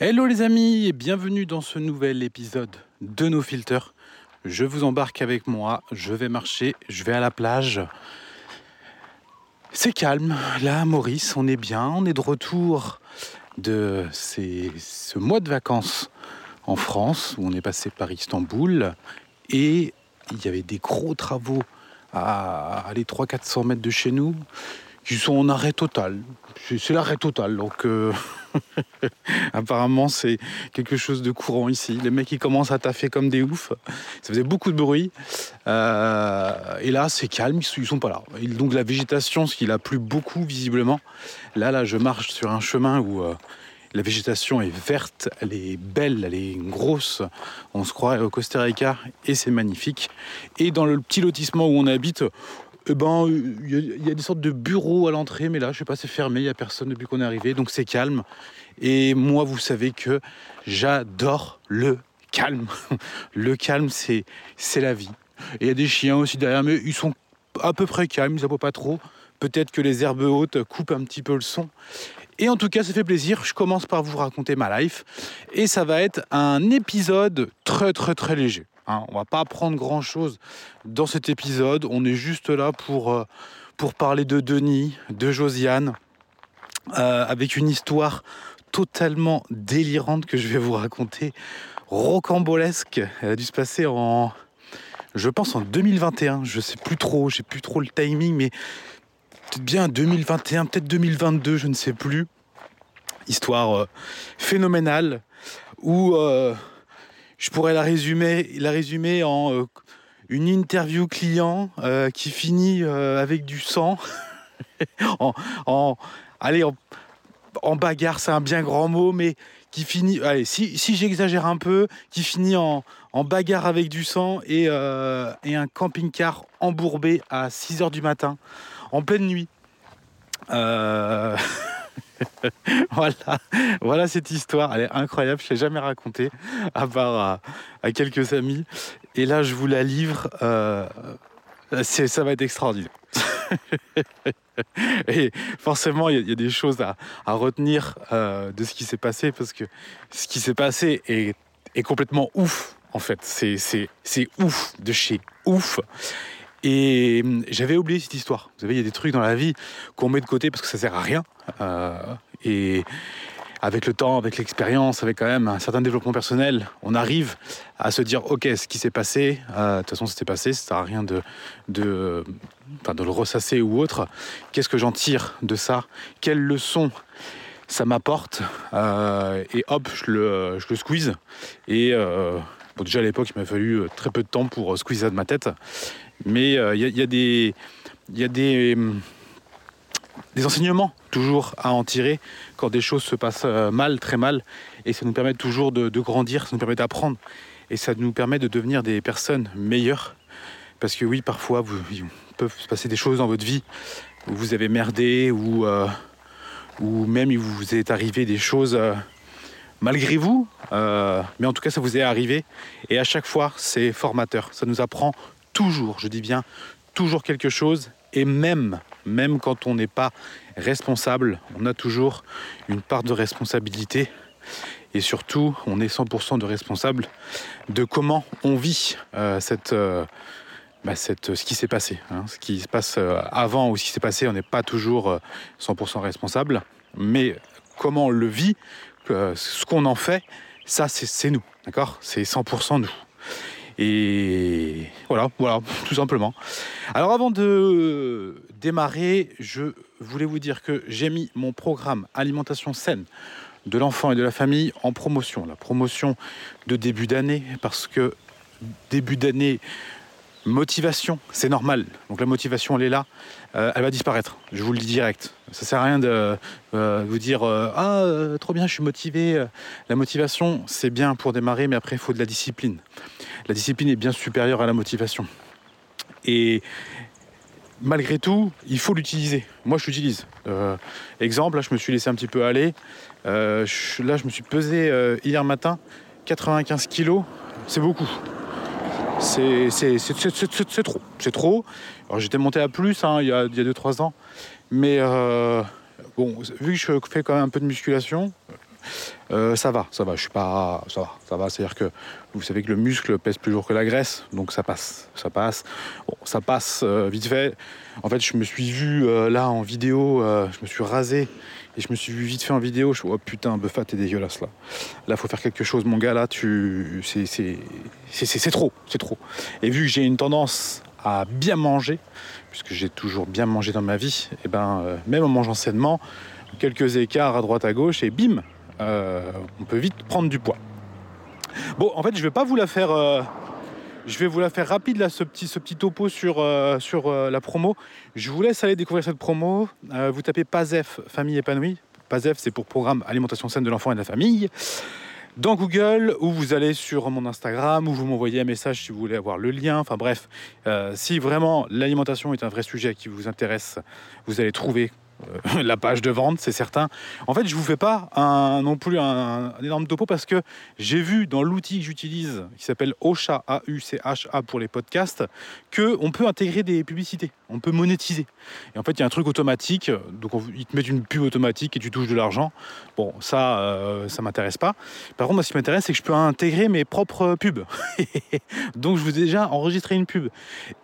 Hello les amis et bienvenue dans ce nouvel épisode de nos filters. Je vous embarque avec moi, je vais marcher, je vais à la plage. C'est calme, là Maurice, on est bien, on est de retour de ce mois de vacances en France où on est passé par Istanbul et il y avait des gros travaux à aller 300-400 mètres de chez nous qui sont en arrêt total. C'est l'arrêt total, donc euh, apparemment c'est quelque chose de courant ici. Les mecs ils commencent à taffer comme des oufs. Ça faisait beaucoup de bruit. Euh, et là c'est calme, ils sont, ils pas là. Et donc la végétation, ce qui a plu beaucoup visiblement. Là, là, je marche sur un chemin où euh, la végétation est verte, elle est belle, elle est grosse. On se croirait au Costa Rica et c'est magnifique. Et dans le petit lotissement où on habite, eh ben, il y, a- y des sortes de bureaux à l'entrée, mais là, je sais pas, c'est fermé, il n'y a personne depuis qu'on est arrivé, donc c'est calme. Et moi, vous savez que j'adore le calme. Le calme, c'est la vie. Il y a des chiens aussi derrière, mais ils sont à peu près calmes, ils aboient pas trop. Peut-être que les herbes hautes coupent un petit peu le son. Et en tout cas, ça fait plaisir. Je commence par vous raconter ma life. Et ça va être un épisode très, très, très léger. Hein. on va pas apprendre grand-chose dans cet épisode. On est juste là pour, euh, parler de Denis, de Josiane, euh, avec une histoire totalement délirante que je vais vous raconter, rocambolesque. Elle a dû se passer en, je pense en 2021. Je sais plus trop, j'ai plus trop le timing, mais peut-être bien 2021, peut-être 2022, je ne sais plus. Histoire euh, phénoménale où je pourrais la résumer, la résumer en euh, une interview client euh, qui finit euh, avec du sang. en, allez, en, bagarre, c'est un bien grand mot, mais qui finit, allez, si, si j'exagère un peu, qui finit en, bagarre avec du sang et, et un camping-car embourbé à 6 h du matin, en pleine nuit. Euh, voilà, voilà cette histoire, elle est incroyable, je l'ai jamais racontée, à part à, quelques amis. Et là, je vous la livre, euh, c'est- ça va être extraordinaire. Et forcément, il y, a- des choses à, retenir euh, de ce qui s'est passé, parce que ce qui s'est passé est, complètement ouf, en fait. C'est ouf, de chez ouf. Et hum, j'avais oublié cette histoire. Vous savez, il y a des trucs dans la vie qu'on met de côté parce que ça sert à rien. Euh, et avec le temps, avec l'expérience, avec quand même un certain développement personnel, on arrive à se dire ok, ce qui s'est passé, euh, de toute façon, c'était passé, ça sert à rien de, le ressasser ou autre. Qu'est-ce que j'en tire de ça? Quelle leçon ça m'apporte? Euh, Et hop, je le, squeeze. Et déjà à l'époque, il m'a fallu très peu de temps pour euh, squeezer de ma tête. Mais euh, il il y a a des, enseignements toujours à en tirer quand des choses se passent euh, mal, très mal. Et ça nous permet toujours de, grandir, ça nous permet d'apprendre. Et ça nous permet de devenir des personnes meilleures. Parce que oui, parfois, il peut se passer des choses dans votre vie où vous avez merdé, ou, euh, même il vous est arrivé des choses euh, malgré vous. euh, mais en tout cas, ça vous est arrivé. Et à chaque fois, c'est formateur. Ça nous apprend toujours, je dis bien, toujours quelque chose. Et même, même quand on n'est pas responsable, on a toujours une part de responsabilité. Et surtout, on est 100% de responsable de comment on vit euh, euh, bah, cette, ce qui s'est passé. hein. Ce qui se passe euh, avant ou ce qui s'est passé, on n'est pas toujours euh, 100% responsable. Mais comment on le vit, ce qu'on en fait, ça, c'est nous. D'accord? C'est 100% nous. Et voilà, voilà, tout simplement. Alors avant de démarrer, je voulais vous dire que j'ai mis mon programme alimentation saine de l'enfant et de la famille en promotion. La promotion de début d'année, parce que début d'année, motivation, c'est normal. Donc la motivation, elle est là, Euh, elle va disparaître. Je vous le dis direct. Ça sert à rien de euh, vous dire euh, ah trop bien, je suis motivé. La motivation, c'est bien pour démarrer, mais après il faut de la discipline. La discipline est bien supérieure à la motivation. Et malgré tout, il faut l'utiliser. Moi, je l'utilise. Euh, exemple, là, je me suis laissé un petit peu aller. Euh, là, je me suis pesé euh, hier matin, 95 kilos. C'est beaucoup. C'est trop. C'est trop. Alors, j'étais monté à plus hein, il y a 2-3 ans. Mais bon, vu que je fais quand même un peu de musculation, Euh, ça va, ça va, je suis pas. Ça va, ça va. C'est-à-dire que vous savez que le muscle pèse plus lourd que la graisse, donc ça passe, ça passe. Bon, ça passe euh, vite fait. En fait, je me suis vu euh, là en vidéo, je me suis rasé et je me suis vu vite fait en vidéo. Je suis oh putain, Buffa, t'es dégueulasse là. Là, faut faire quelque chose, mon gars. Là, tu, c'est, trop, c'est trop. Et vu que j'ai une tendance à bien manger, puisque j'ai toujours bien mangé dans ma vie, et ben euh, même en mangeant sainement, quelques écarts à droite à gauche et bim, on peut vite prendre du poids. Bon, en fait, je vais pas vous la faire. euh, je vais vous la faire rapide là, ce petit, topo sur, euh, euh, la promo. Je vous laisse aller découvrir cette promo. Euh, vous tapez PASEF, famille épanouie. PASEF, c'est pour programme alimentation saine de l'enfant et de la famille. Dans Google, ou vous allez sur mon Instagram, ou vous m'envoyez un message si vous voulez avoir le lien. Enfin bref, euh, si vraiment l'alimentation est un vrai sujet qui vous intéresse, vous allez trouver euh, la page de vente, c'est certain. En fait, je vous fais pas un, non plus un, énorme topo parce que j'ai vu dans l'outil que j'utilise, qui s'appelle Ocha, A-U-C-H-A pour les podcasts, que on peut intégrer des publicités, on peut monétiser. Et en fait, il y a un truc automatique, donc on- ils te mettent une pub automatique et tu touches de l'argent. Bon, ça, euh, ça m'intéresse pas. Par contre, moi, ce qui m'intéresse, c'est que je peux intégrer mes propres pubs. donc, je vous ai déjà enregistré une pub.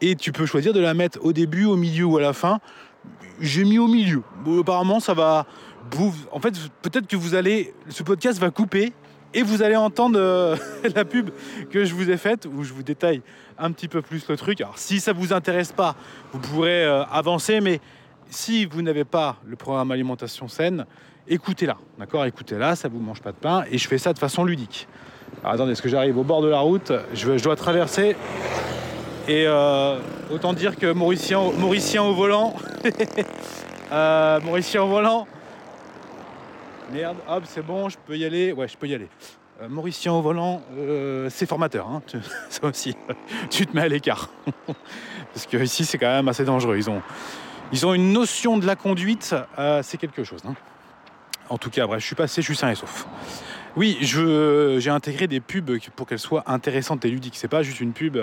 Et tu peux choisir de la mettre au début, au milieu ou à la fin j'ai mis au milieu. Apparemment, ça va. En fait, peut-être que vous allez. Ce podcast va couper et vous allez entendre euh, la pub que je vous ai faite où je vous détaille un petit peu plus le truc. Alors, si ça vous intéresse pas, vous pourrez euh, avancer, mais si vous n'avez pas le programme alimentation saine, écoutez-la. D'accord? Écoutez-la, ça vous mange pas de pain et je fais ça de façon ludique. Alors, attendez, est-ce que j'arrive au bord de la route? Je dois traverser. Et euh, autant dire que Mauricien, Mauricien au volant. Euh, Mauricien au volant. Merde, hop, c'est bon, je peux y aller. Ouais, je peux y aller. Euh, Mauricien au volant, c'est formateur. hein. Ça aussi, tu te mets à l'écart. Parce que ici, c'est quand même assez dangereux. Ils ont, une notion de la conduite, c'est quelque chose. hein. En tout cas, bref, je suis passé, je suis sain et sauf. Oui, j'ai intégré des pubs pour qu'elles soient intéressantes et ludiques. C'est pas juste une pub,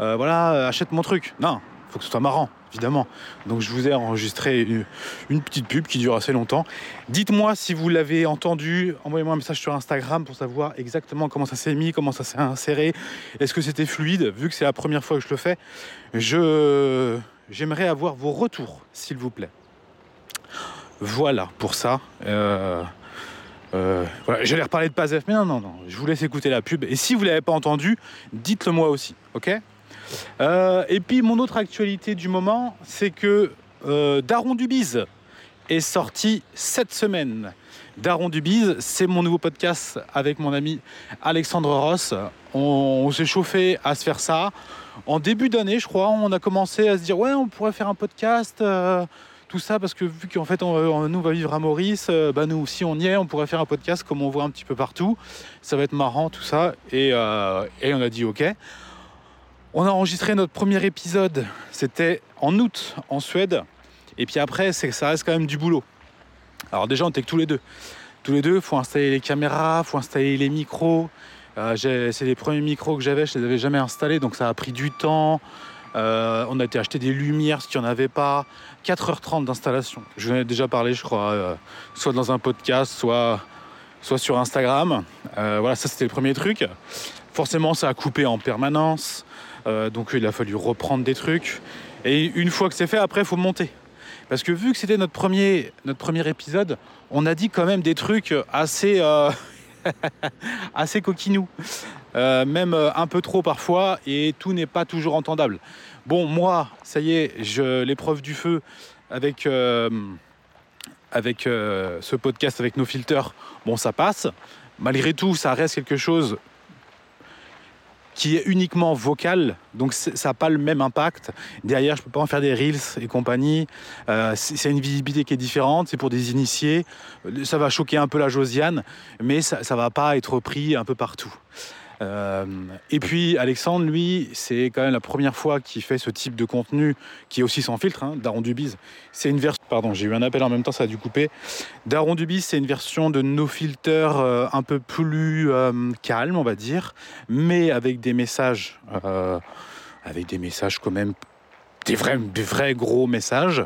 euh, voilà, euh, achète mon truc. Non, faut que ce soit marrant, évidemment. Donc je vous ai enregistré une, petite pub qui dure assez longtemps. Dites-moi si vous l'avez entendu, envoyez-moi un message sur Instagram pour savoir exactement comment ça s'est mis, comment ça s'est inséré, est-ce que c'était fluide, vu que c'est la première fois que je le fais. J'aimerais avoir vos retours, s'il vous plaît. Voilà pour ça. Euh, euh, voilà, j'allais reparler de Pazef, mais non, non, non, je vous laisse écouter la pub. Et si vous ne l'avez pas entendu, dites-le moi aussi, ok? Euh, Et puis, mon autre actualité du moment, c'est que euh, Daron Dubiz est sorti cette semaine. Daron Dubiz, c'est mon nouveau podcast avec mon ami Alexandre Ross. On, s'est chauffé à se faire ça. En début d'année, je crois, on a commencé à se dire, ouais, on pourrait faire un podcast. euh, tout ça parce que vu qu'en fait on, on- nous va vivre à Maurice, bah nous aussi on y est, on pourrait faire un podcast comme on voit un petit peu partout. Ça va être marrant tout ça et on a dit ok. On a enregistré notre premier épisode, c'était en août en Suède. Et puis après ça reste quand même du boulot. Alors déjà on était que tous les deux. Tous les deux, faut installer les caméras, faut installer les micros. Euh, c'est les premiers micros que j'avais, je les avais jamais installés, donc ça a pris du temps. Euh, on a été acheter des lumières, ce qu'il n'y en avait pas. 4h30 d'installation. Je vous en ai déjà parlé, je crois, euh, soit dans un podcast, soit, soit sur Instagram. Voilà, ça c'était le premier truc. Forcément, ça a coupé en permanence. Euh, donc il a fallu reprendre des trucs. Et une fois que c'est fait, après, il faut monter. Parce que vu que c'était notre premier, épisode, on a dit quand même des trucs assez, euh, coquinous. Euh, même un peu trop parfois, et tout n'est pas toujours entendable. Bon, moi, ça y est, l'épreuve du feu avec, avec ce podcast, avec nos filters, bon, ça passe. Malgré tout, ça reste quelque chose qui est uniquement vocal, donc ça n'a pas le même impact. Derrière, je peux pas en faire des reels et compagnie. Euh, c'est c'est une visibilité qui est différente, c'est pour des initiés. Ça va choquer un peu la Josiane, mais ça ne va pas être pris un peu partout. Euh, et puis Alexandre, lui, c'est quand même la première fois qu'il fait ce type de contenu qui est aussi sans filtre, hein, Daron Dubiz. C'est une version, pardon, j'ai eu un appel en même temps, ça a dû couper. Daron Dubiz, c'est une version de No Filter euh, un peu plus euh, calme, on va dire, mais avec des messages, avec des messages quand même, des vrais, des vrais gros messages.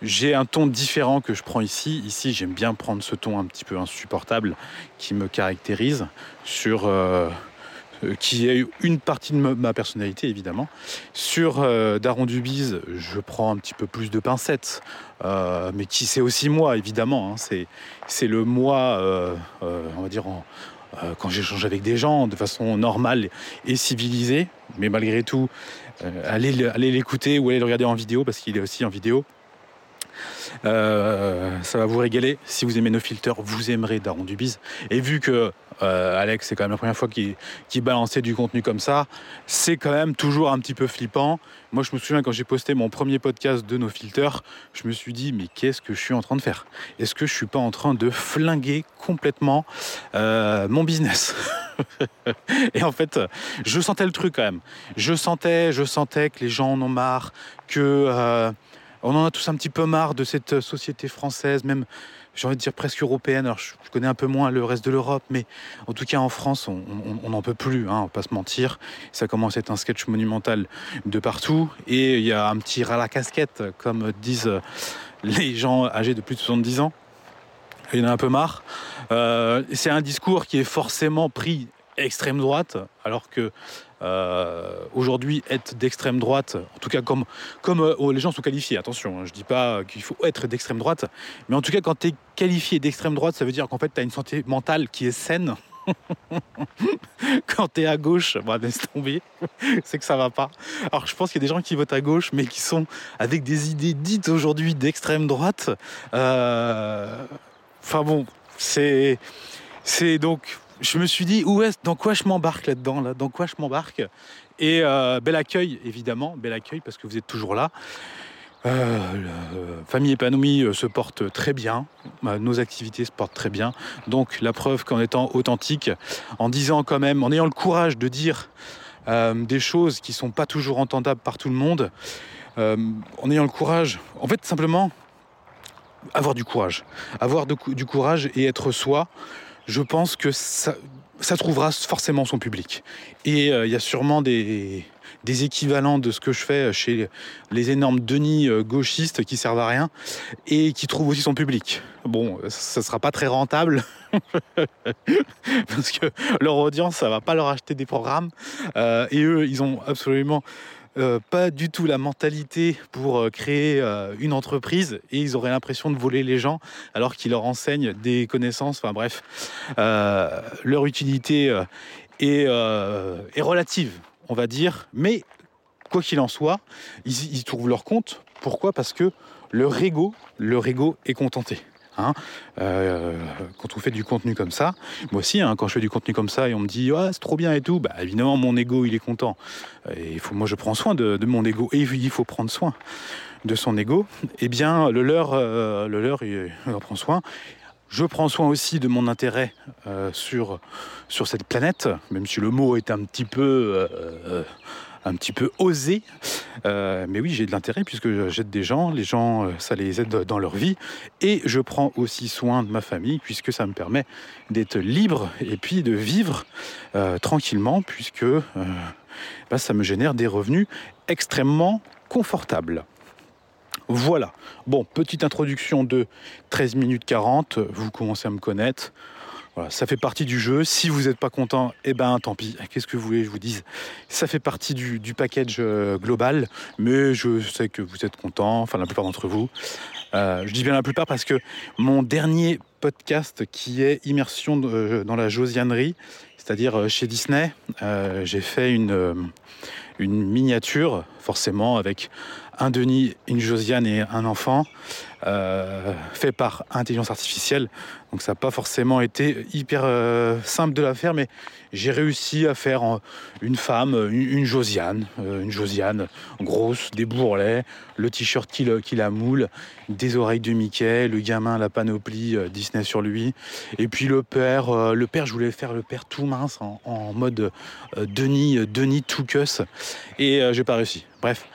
j'ai un ton différent que je prends ici. Ici, j'aime bien prendre ce ton un petit peu insupportable qui me caractérise sur qui est une partie de ma personnalité évidemment. Sur euh, Daron Dubiz, je prends un petit peu plus de pincettes, euh, mais qui c'est aussi moi évidemment. Hein. c'est le moi, on va dire quand j'échange avec des gens de façon normale et civilisée, mais malgré tout, allez l'écouter ou allez le regarder en vidéo parce qu'il est aussi en vidéo. Euh, ça va vous régaler. Si vous aimez nos filters, vous aimerez Daron Dubiz. Et vu que euh, Alex, c'est quand même la première fois qu'il balançait du contenu comme ça, c'est quand même toujours un petit peu flippant. Moi, je me souviens quand j'ai posté mon premier podcast de nos filters, je me suis dit, mais qu'est-ce que je suis en train de faire? Est-ce que je suis pas en train de flinguer complètement euh, mon business? Et en fait, je sentais le truc quand même. Je sentais, je sentais que les gens en ont marre, que on en a tous un petit peu marre de cette société française, même j'ai envie de dire presque européenne. Alors je, connais un peu moins le reste de l'Europe, mais en tout cas en France, on n'en peut plus, hein, on va pas se mentir. Ça commence à être un sketch monumental de partout, et il y a un petit ras la casquette, comme disent les gens âgés de plus de 70 ans. Il y en a un peu marre. Euh, c'est un discours qui est forcément pris extrême droite, alors que euh, aujourd'hui être d'extrême droite, en tout cas comme, comme euh, les gens sont qualifiés, attention, hein, je dis pas qu'il faut être d'extrême droite, mais en tout cas quand tu es qualifié d'extrême droite, ça veut dire qu'en fait tu as une santé mentale qui est saine. quand tu es à gauche, bah, laisse tomber, c'est que ça va pas. Alors je pense qu'il y a des gens qui votent à gauche, mais qui sont avec des idées dites aujourd'hui d'extrême droite. Euh, enfin bon, c'est donc je me suis dit, où est dans quoi je m'embarque là-dedans là? Dans quoi je m'embarque? Et euh, bel accueil, évidemment, bel accueil parce que vous êtes toujours là. Euh, famille épanouie euh, se porte très bien, nos activités se portent très bien. Donc la preuve qu'en étant authentique, en disant quand même, en ayant le courage de dire des choses qui sont pas toujours entendables par tout le monde, en ayant le courage, en fait simplement avoir du courage, avoir du courage et être soi je pense que ça, trouvera forcément son public. Et euh, il y a sûrement des, équivalents de ce que je fais chez les énormes Denis euh, gauchistes qui servent à rien et qui trouvent aussi son public. Bon, ça ne sera pas très rentable parce que leur audience, ça va pas leur acheter des programmes. Euh, et eux, ils ont absolument euh, pas du tout la mentalité pour euh, créer euh, une entreprise et ils auraient l'impression de voler les gens alors qu'ils leur enseignent des connaissances. Enfin bref, leur utilité est, relative, on va dire. Mais quoi qu'il en soit, ils, ils trouvent leur compte. Pourquoi? Parce que leur ego, leur ego est contenté. Hein. Euh, quand on fait du contenu comme ça, moi aussi, hein, quand je fais du contenu comme ça et on me dit c'est trop bien et tout, bah, évidemment mon ego il est content. Et faut, moi je prends soin de, mon ego et il faut prendre soin de son ego. Eh bien le leur, euh, le leur il, en prend soin. Je prends soin aussi de mon intérêt euh, sur, sur cette planète, même si le mot est un petit peu un petit peu osé. Euh, mais oui, j'ai de l'intérêt puisque j'aide des gens, les gens, euh, ça les aide dans leur vie. Et je prends aussi soin de ma famille puisque ça me permet d'être libre et puis de vivre euh, tranquillement puisque bah, ça me génère des revenus extrêmement confortables. Voilà. Bon, petite introduction de 13 minutes 40. Vous commencez à me connaître ça fait partie du jeu. Si vous n'êtes pas content, eh ben tant pis. Qu'est-ce que vous voulez que je vous dise? Ça fait partie du, package euh, global, mais je sais que vous êtes content, enfin la plupart d'entre vous. Euh, je dis bien la plupart parce que mon dernier podcast qui est Immersion euh, dans la Josianerie, c'est-à-dire chez Disney, j'ai fait une, une miniature, forcément avec un Denis, une Josiane et un enfant, euh, fait par intelligence artificielle. Donc ça n'a pas forcément été hyper euh, simple de la faire, mais j'ai réussi à faire une femme, une, Josiane, euh, une Josiane grosse, des bourrelets, le t-shirt qui, qui, la moule, des oreilles de Mickey, le gamin, la panoplie Disney sur lui, et puis le père, le père, je voulais faire le père tout mince en, mode Denis, Denis tout cuss, et j'ai pas réussi. Bref,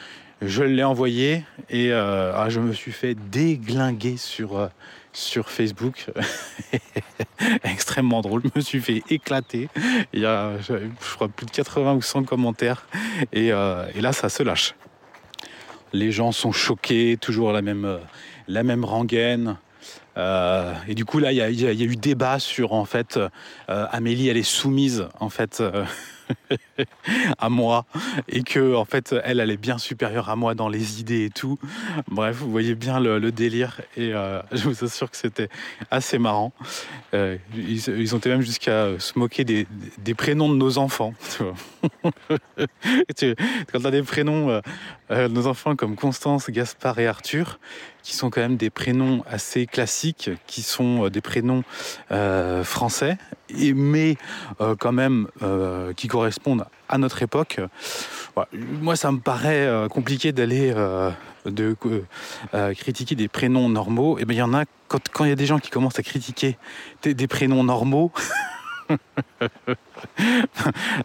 je l'ai envoyé et euh, ah, je me suis fait déglinguer sur, euh, sur Facebook. Extrêmement drôle. Je me suis fait éclater. Il y a, je crois, plus de 80 ou 100 commentaires. Et, euh, et là, ça se lâche. Les gens sont choqués, toujours la même, la même rengaine. Et du coup, là, il y, y a eu débat sur, en fait, Amélie, elle est soumise, en fait, à moi, et que, en fait, elle, est bien supérieure à moi dans les idées et tout. Bref, vous voyez bien le, délire, et euh, je vous assure que c'était assez marrant. Euh, ils, ont été même jusqu'à se moquer des, prénoms de nos enfants. tu vois. Quand des prénoms, euh, euh, nos enfants comme Constance, Gaspard et Arthur, qui sont quand même des prénoms assez classiques, qui sont des prénoms français, mais euh, quand même euh, qui correspondent à notre époque. Moi, ça me paraît euh, compliqué d'aller critiquer des prénoms normaux. Et bien, il y en a quand il y a des gens qui commencent à critiquer des, prénoms normaux.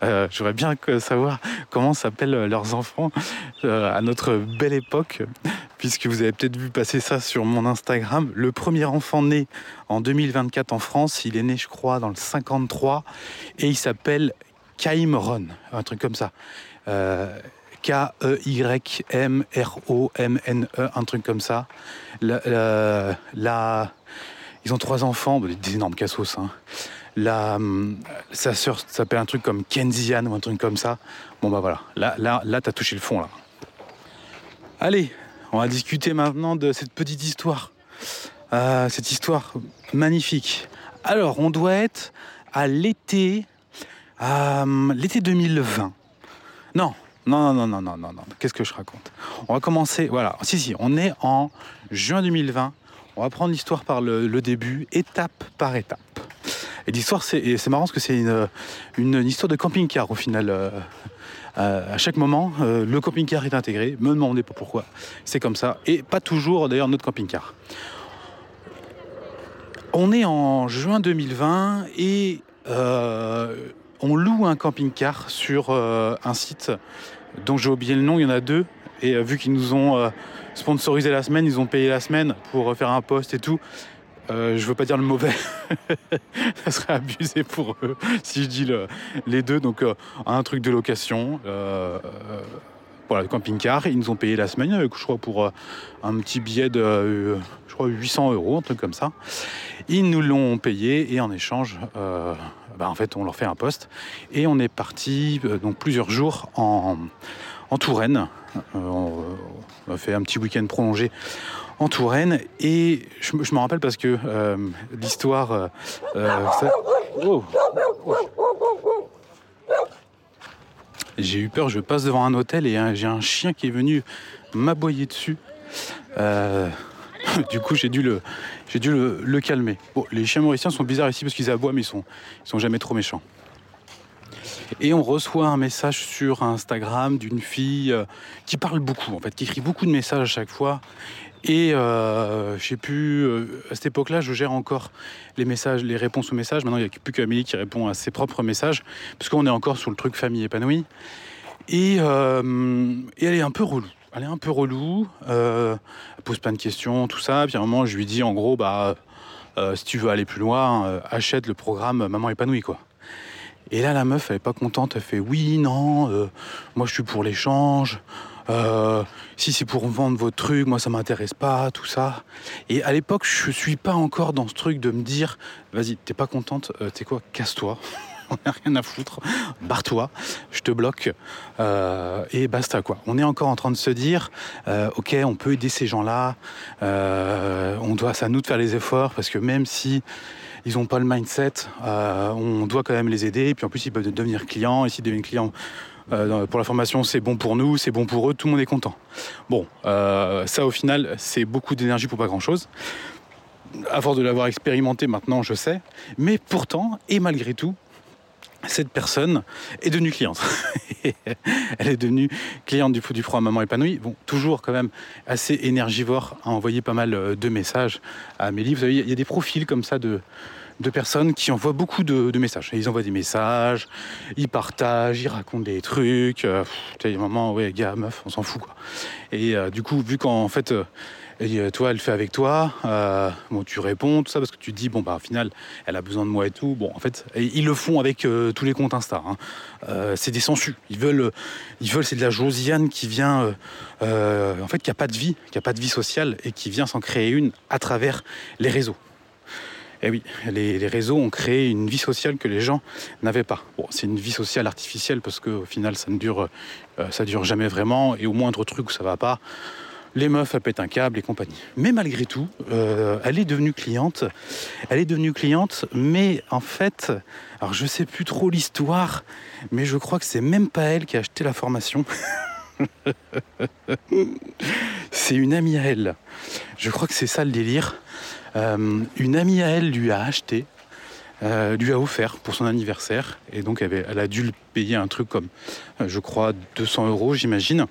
Euh, J'aurais bien savoir comment s'appellent leurs enfants à notre belle époque, puisque vous avez peut-être vu passer ça sur mon Instagram. Le premier enfant né en 2024 en France, il est né, je crois, dans le 53, et il s'appelle Kaimron, un truc comme ça. Euh, K-E-Y-M-R-O-M-N-E, un truc comme ça. Ils ont trois enfants, des- énormes cassos. Hein. La, sa sœur s'appelle un truc comme Kenzian ou un truc comme ça. Bon bah voilà, là, là, là t'as touché le fond là. Allez, on va discuter maintenant de cette petite histoire. Euh, cette histoire magnifique. Alors, on doit être à l'été, euh, l'été 2020. Non, non, non, non, non, non, non. Qu'est-ce que je raconte? On va commencer. Voilà. Si, si. On est en juin 2020. On va prendre l'histoire par le, début, étape par étape. Et l'histoire, c'est marrant parce que c'est une, histoire de camping-car au final. Euh, à chaque moment, euh, le camping-car est intégré. Me demandez pas pourquoi. C'est comme ça. Et pas toujours, d'ailleurs, notre camping-car. On est en juin 2020 et euh, on loue un camping-car sur euh, un site dont j'ai oublié le nom, il y en a deux. Et euh, vu qu'ils nous ont euh, sponsorisé la semaine, ils ont payé la semaine pour euh, faire un post et tout. Euh, je veux pas dire le mauvais, ça serait abusé pour eux si je dis le- les deux. Donc euh, un truc de location, euh, euh, voilà, le camping-car. Ils nous ont payé la semaine, euh, je crois pour euh, un petit billet de, euh, je crois 800 euros, un truc comme ça. Ils nous l'ont payé et en échange, euh, bah, en fait, on leur fait un poste et on est parti euh, donc plusieurs jours en, en Touraine. Euh, on a fait un petit week-end prolongé en Touraine et je, je me rappelle parce que euh, l'histoire. euh, euh, Oh. J'ai eu peur, je passe devant un hôtel et j'ai un chien qui est venu m'aboyer dessus. Du coup, j'ai dû, le, j'ai dû le, calmer. Bon, les chiens mauriciens sont bizarres ici parce qu'ils aboient, mais ils sont, ils sont jamais trop méchants. Et on reçoit un message sur Instagram d'une fille qui parle beaucoup, en fait, qui écrit beaucoup de messages à chaque fois. Et euh, je sais plus, euh, à cette époque-là, je gère encore les messages, les réponses aux messages. Maintenant, il n'y a plus qu'Amélie qui répond à ses propres messages, parce qu'on est encore sur le truc famille épanouie. Et, euh, et elle est un peu relou. Elle est un peu relou, elle pose plein de questions, tout ça. Puis à un moment, je lui dis en gros, bah, si tu veux aller plus loin, achète le programme Maman épanouie, quoi. Et là, la meuf, elle est pas contente. Elle fait oui, non, moi je suis pour l'échange. Euh, si c'est pour vendre vos trucs, moi ça m'intéresse pas, tout ça. Et à l'époque, je suis pas encore dans ce truc de me dire, vas-y, t'es pas contente, euh, t'es quoi, casse-toi. On n'a rien à foutre, barre-toi, je te bloque euh, et basta quoi. On est encore en train de se dire, ok, on peut aider ces gens-là, on doit, c'est à nous de faire les efforts parce que même si ils n'ont pas le mindset, on doit quand même les aider. Et puis en plus, ils peuvent devenir clients. Et s'ils deviennent clients euh, pour la formation, c'est bon pour nous, c'est bon pour eux, tout le monde est content. Bon, euh, ça au final, c'est beaucoup d'énergie pour pas grand-chose. À force de l'avoir expérimenté maintenant, je sais. Mais pourtant, et malgré tout, cette personne est devenue cliente. Elle est devenue cliente du, du programme Maman épanouie. Bon, toujours quand même assez énergivore à envoyer pas mal euh, de messages à Amélie. Vous savez, il y a des profils comme ça de, de personnes qui envoient beaucoup de, messages. Ils envoient des messages, ils partagent, ils racontent des trucs. Euh, a un moment, ouais, gars, meuf, on s'en fout. Et euh, du coup, vu qu'en fait, euh, euh, toi, elle fait avec toi. Bon, tu réponds, tout ça, parce que tu dis, bon, bah, au final, elle a besoin de moi et tout. Bon, en fait, ils le font avec tous les comptes Insta. hein. C'est des sensus. Ils veulent, ils veulent c'est de la Josiane qui vient, en fait, qui a pas de vie, qui a pas de vie sociale et qui vient s'en créer une à travers les réseaux. Et oui, les, réseaux ont créé une vie sociale que les gens n'avaient pas. Bon, c'est une vie sociale artificielle parce qu'au final, ça ne dure, euh, ça dure jamais vraiment. Et au moindre truc où ça va pas, les meufs, pètent un câble et compagnie. Mais malgré tout, euh, elle est devenue cliente. Elle est devenue cliente, mais en fait, alors je sais plus trop l'histoire, mais je crois que c'est même pas elle qui a acheté la formation. c'est une amie à elle. Je crois que c'est ça le délire. Euh, une amie à elle lui a acheté, euh, lui a offert pour son anniversaire, et donc elle, a dû le payer un truc comme, euh, je crois, 200 euros, j'imagine.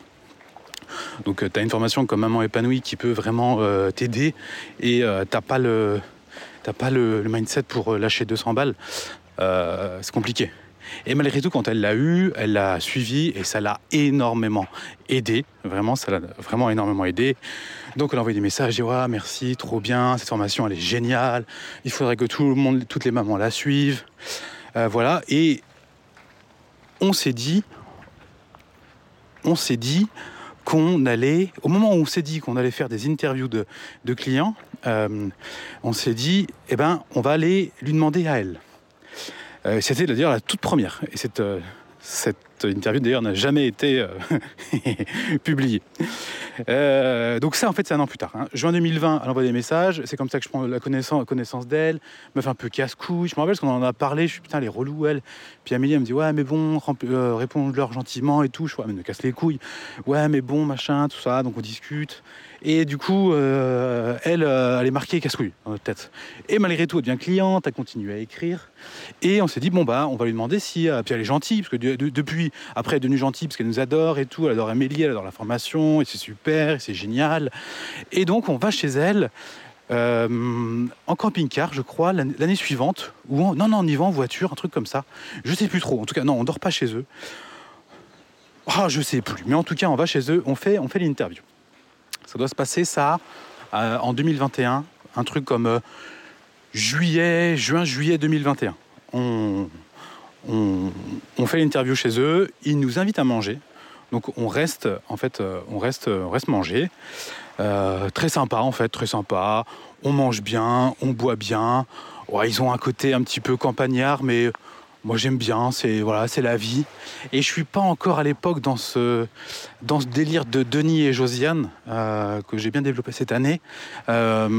Donc tu as une formation comme Maman épanouie qui peut vraiment t'aider, et t'as pas le pas le, mindset pour lâcher 200 balles. C'est compliqué. Et malgré tout, quand elle l'a eu, elle l'a suivi et ça l'a énormément aidé. Vraiment, ça l'a vraiment énormément aidé. Donc, elle a envoyé des messages, dit ouais, merci, trop bien, cette formation, elle est géniale. Il faudrait que tout le monde, toutes les mamans la suivent. Euh, voilà. Et on s'est dit, on s'est dit qu'on allait, au moment où on s'est dit qu'on allait faire des interviews de, de clients, euh, on s'est dit, eh ben, on va aller lui demander à elle. Euh, C'était d'ailleurs la toute première. Et cette, euh, cette interview d'ailleurs n'a jamais été euh, publiée. Donc ça en fait c'est un an plus tard. hein. Juin 2020, elle envoie des messages. C'est comme ça que je prends la connaissance, connaissance d'elle. Me fait un peu casse-couille. Je me rappelle parce qu'on en a parlé. Je suis putain elle est relou elle. Puis Amélie elle me dit ouais mais bon réponds-leur gentiment et tout. Je vois mais me casse les couilles. Ouais mais bon machin tout ça. Donc on discute. Et du coup, euh, elle, euh, elle est marquée casse-couille dans notre tête. Et malgré tout, elle devient cliente, elle continue à écrire. Et on s'est dit, bon, bah, on va lui demander si. euh, puis elle est gentille, parce que de- de- depuis, après, elle est devenue gentille, parce qu'elle nous adore et tout. Elle adore Amélie, elle adore la formation, et c'est super, et c'est génial. Et donc, on va chez elle. en camping-car, je crois, l'année suivante, ou en- non, non, on y va en voiture, un truc comme ça. Je sais plus trop. En tout cas, non, on dort pas chez eux. Ah, je sais plus. Mais en tout cas, on va chez eux, on fait, on fait l'interview. Doit se passer ça en 2021, un truc comme euh, juillet, juin, juillet 2021. On, fait l'interview chez eux, ils nous invitent à manger. Donc on reste, en fait, euh, on reste, on reste manger. Euh, très sympa en fait, très sympa. On mange bien, on boit bien. Ils ont un côté un petit peu campagnard, mais moi j'aime bien. C'est voilà, c'est la vie. Et je suis pas encore à l'époque dans ce dans ce délire de Denis et Josiane euh, que j'ai bien développé cette année. Euh,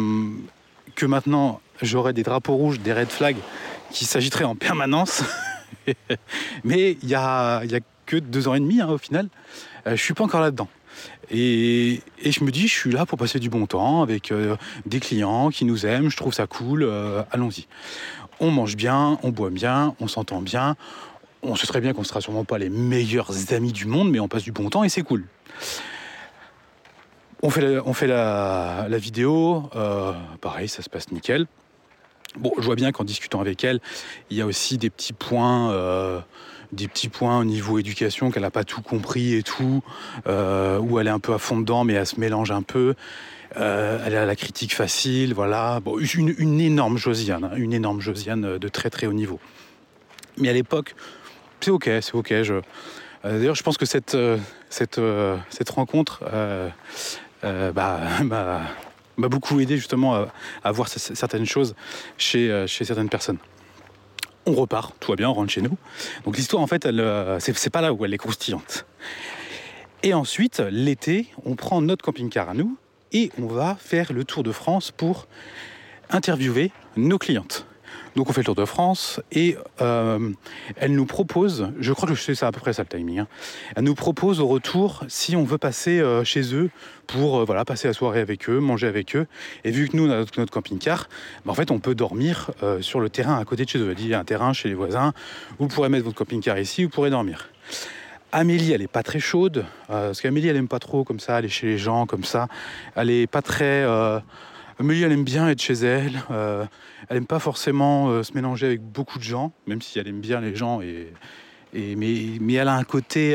que maintenant j'aurai des drapeaux rouges, des red flags qui s'agiteraient en permanence. Mais il y a, y a que deux ans et demi hein, au final. Euh, je suis pas encore là-dedans. Et, et je me dis, je suis là pour passer du bon temps avec euh, des clients qui nous aiment, je trouve ça cool, allons-y. On mange bien, on boit bien, on s'entend bien. On sait très bien qu'on ne sera sûrement pas les meilleurs amis du monde, mais on passe du bon temps et c'est cool. On fait la, on fait la, la vidéo, euh, pareil, ça se passe nickel. Bon, je vois bien qu'en discutant avec elle, il y a aussi des petits points, euh, des petits points au niveau éducation qu'elle n'a pas tout compris et tout, euh, où elle est un peu à fond dedans, mais elle se mélange un peu. Euh, elle a la critique facile, voilà. Bon, une, énorme Josiane, hein, une énorme Josiane de très très haut niveau. Mais à l'époque, c'est ok, c'est ok. Euh, D'ailleurs, je pense que cette, euh, cette, euh, cette rencontre euh, euh, bah, m'a beaucoup aidé justement à, voir certaines choses chez, euh, chez certaines personnes. On repart, tout va bien, on rentre chez nous. Donc l'histoire, en fait, euh, c'est pas là où elle est croustillante. Et ensuite, l'été, on prend notre camping-car à nous et on va faire le tour de France pour interviewer nos clientes. Donc on fait le tour de France et euh, elle nous propose, je crois que c'est ça à peu près ça le timing, hein, elle nous propose au retour si on veut passer euh, chez eux pour euh, voilà, passer la soirée avec eux, manger avec eux. Et vu que nous, on a notre, camping-car, bah, en fait, on peut dormir sur le terrain à côté de chez eux. Elle dit, il y a un terrain chez les voisins, vous pourrez mettre votre camping-car ici, vous pourrez dormir. Amélie, elle est pas très chaude, euh, parce qu'Amélie, elle aime pas trop comme ça, aller chez les gens comme ça. Elle est pas très... euh, Amélie, elle aime bien être chez elle. euh, elle aime pas forcément se mélanger avec beaucoup de gens, même si elle aime bien les gens. Et, mais, mais elle a un côté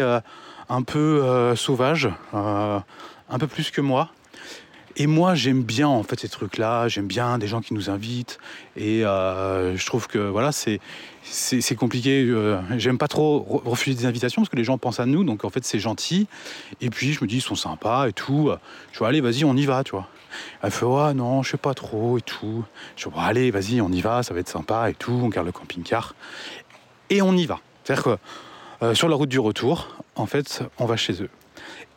un peu sauvage, un peu plus que moi. Et moi, j'aime bien en fait ces trucs-là. J'aime bien des gens qui nous invitent. Et je trouve que voilà, c'est c'est compliqué. Euh, j'aime pas trop refuser des invitations parce que les gens pensent à nous. Donc en fait, c'est gentil. Et puis je me dis, ils sont sympas et tout. Je vois, allez, vas-y, on y va, tu vois. Elle fait, ouais, non, je sais pas trop et tout. Je vois, allez, vas-y, on y va, ça va être sympa et tout. On garde le camping-car. Et on y va. C'est-à-dire que euh, sur la route du retour, en fait, on va chez eux.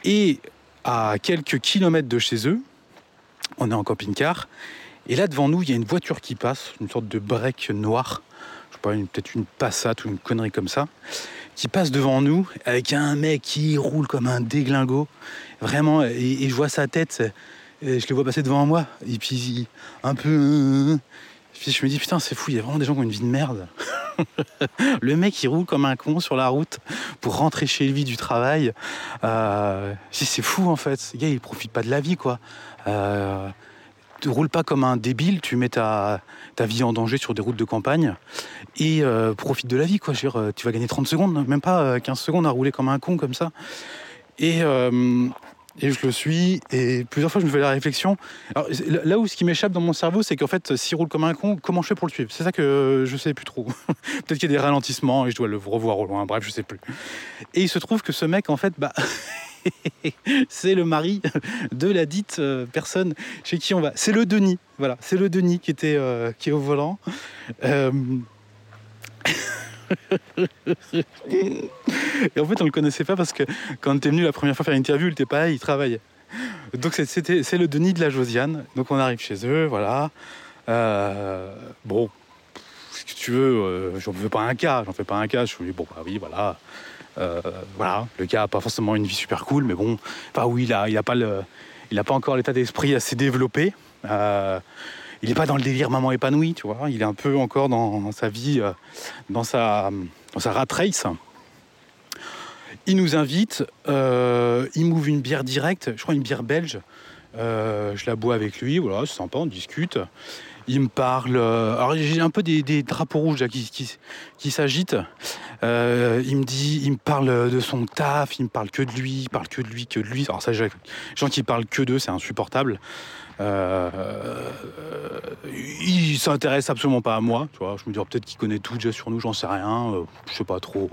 Et à quelques kilomètres de chez eux, on est en camping-car. Et là, devant nous, il y a une voiture qui passe, une sorte de break noir. Sais pas, peut-être une passate ou une connerie comme ça. Qui passe devant nous avec un mec qui roule comme un déglingo. Vraiment, et, je vois sa tête. je le vois passer devant moi. Et puis, un peu. Puis je me dis, putain, c'est fou, il y a vraiment des gens qui ont une vie de merde. le mec, il roule comme un con sur la route pour rentrer chez lui du travail. Euh, c'est fou, en fait. Gars, il profite pas de la vie, quoi. Euh, tu roules pas comme un débile, tu mets ta, vie en danger sur des routes de campagne et euh, profite de la vie, quoi. Je veux dire, tu vas gagner 30 secondes, même pas 15 secondes à rouler comme un con comme ça. Et, je le suis. Et plusieurs fois, je me fais la réflexion. Là où ce qui m'échappe dans mon cerveau, c'est qu'en fait, s'il roule comme un con, comment je fais pour le suivre? C'est ça que je sais plus trop. Peut-être qu'il y a des ralentissements et je dois le revoir au loin. Bref, je sais plus. Et il se trouve que ce mec, en fait, bah. c'est le mari de la dite euh, personne chez qui on va. C'est le Denis, voilà, c'est le Denis qui était euh, qui est au volant. Euh, et en fait, on le connaissait pas parce que quand tu es venu la première fois faire une interview, il était pas là, il travaillait. Donc c'était, c'est le Denis de la Josiane. Donc on arrive chez eux, voilà. Bon, que tu veux, j'en fais pas un cas, j'en fais pas un cas. Je suis bon, bah oui, voilà. Euh, voilà, le gars a pas forcément une vie super cool, mais bon, enfin oui, il a, il a pas encore l'état d'esprit assez développé il n'est pas dans le délire maman épanouie, tu vois. Il est un peu encore dans, sa vie, euh, dans, sa, dans rat race. Il nous invite, euh, il m'ouvre une bière directe, je crois une bière belge. Euh, je la bois avec lui, voilà, c'est sympa, on discute. Il me parle. alors j'ai un peu des, drapeaux rouges qui, s'agitent. Il me dit, il me parle de son taf, il me parle que de lui, il parle que de lui, que de lui. Alors ça, les gens qui parlent que d'eux, c'est insupportable. Euh, il s'intéresse absolument pas à moi. Tu vois. Je me dis peut-être qu'il connaît tout déjà sur nous, j'en sais rien. Euh, je sais pas trop.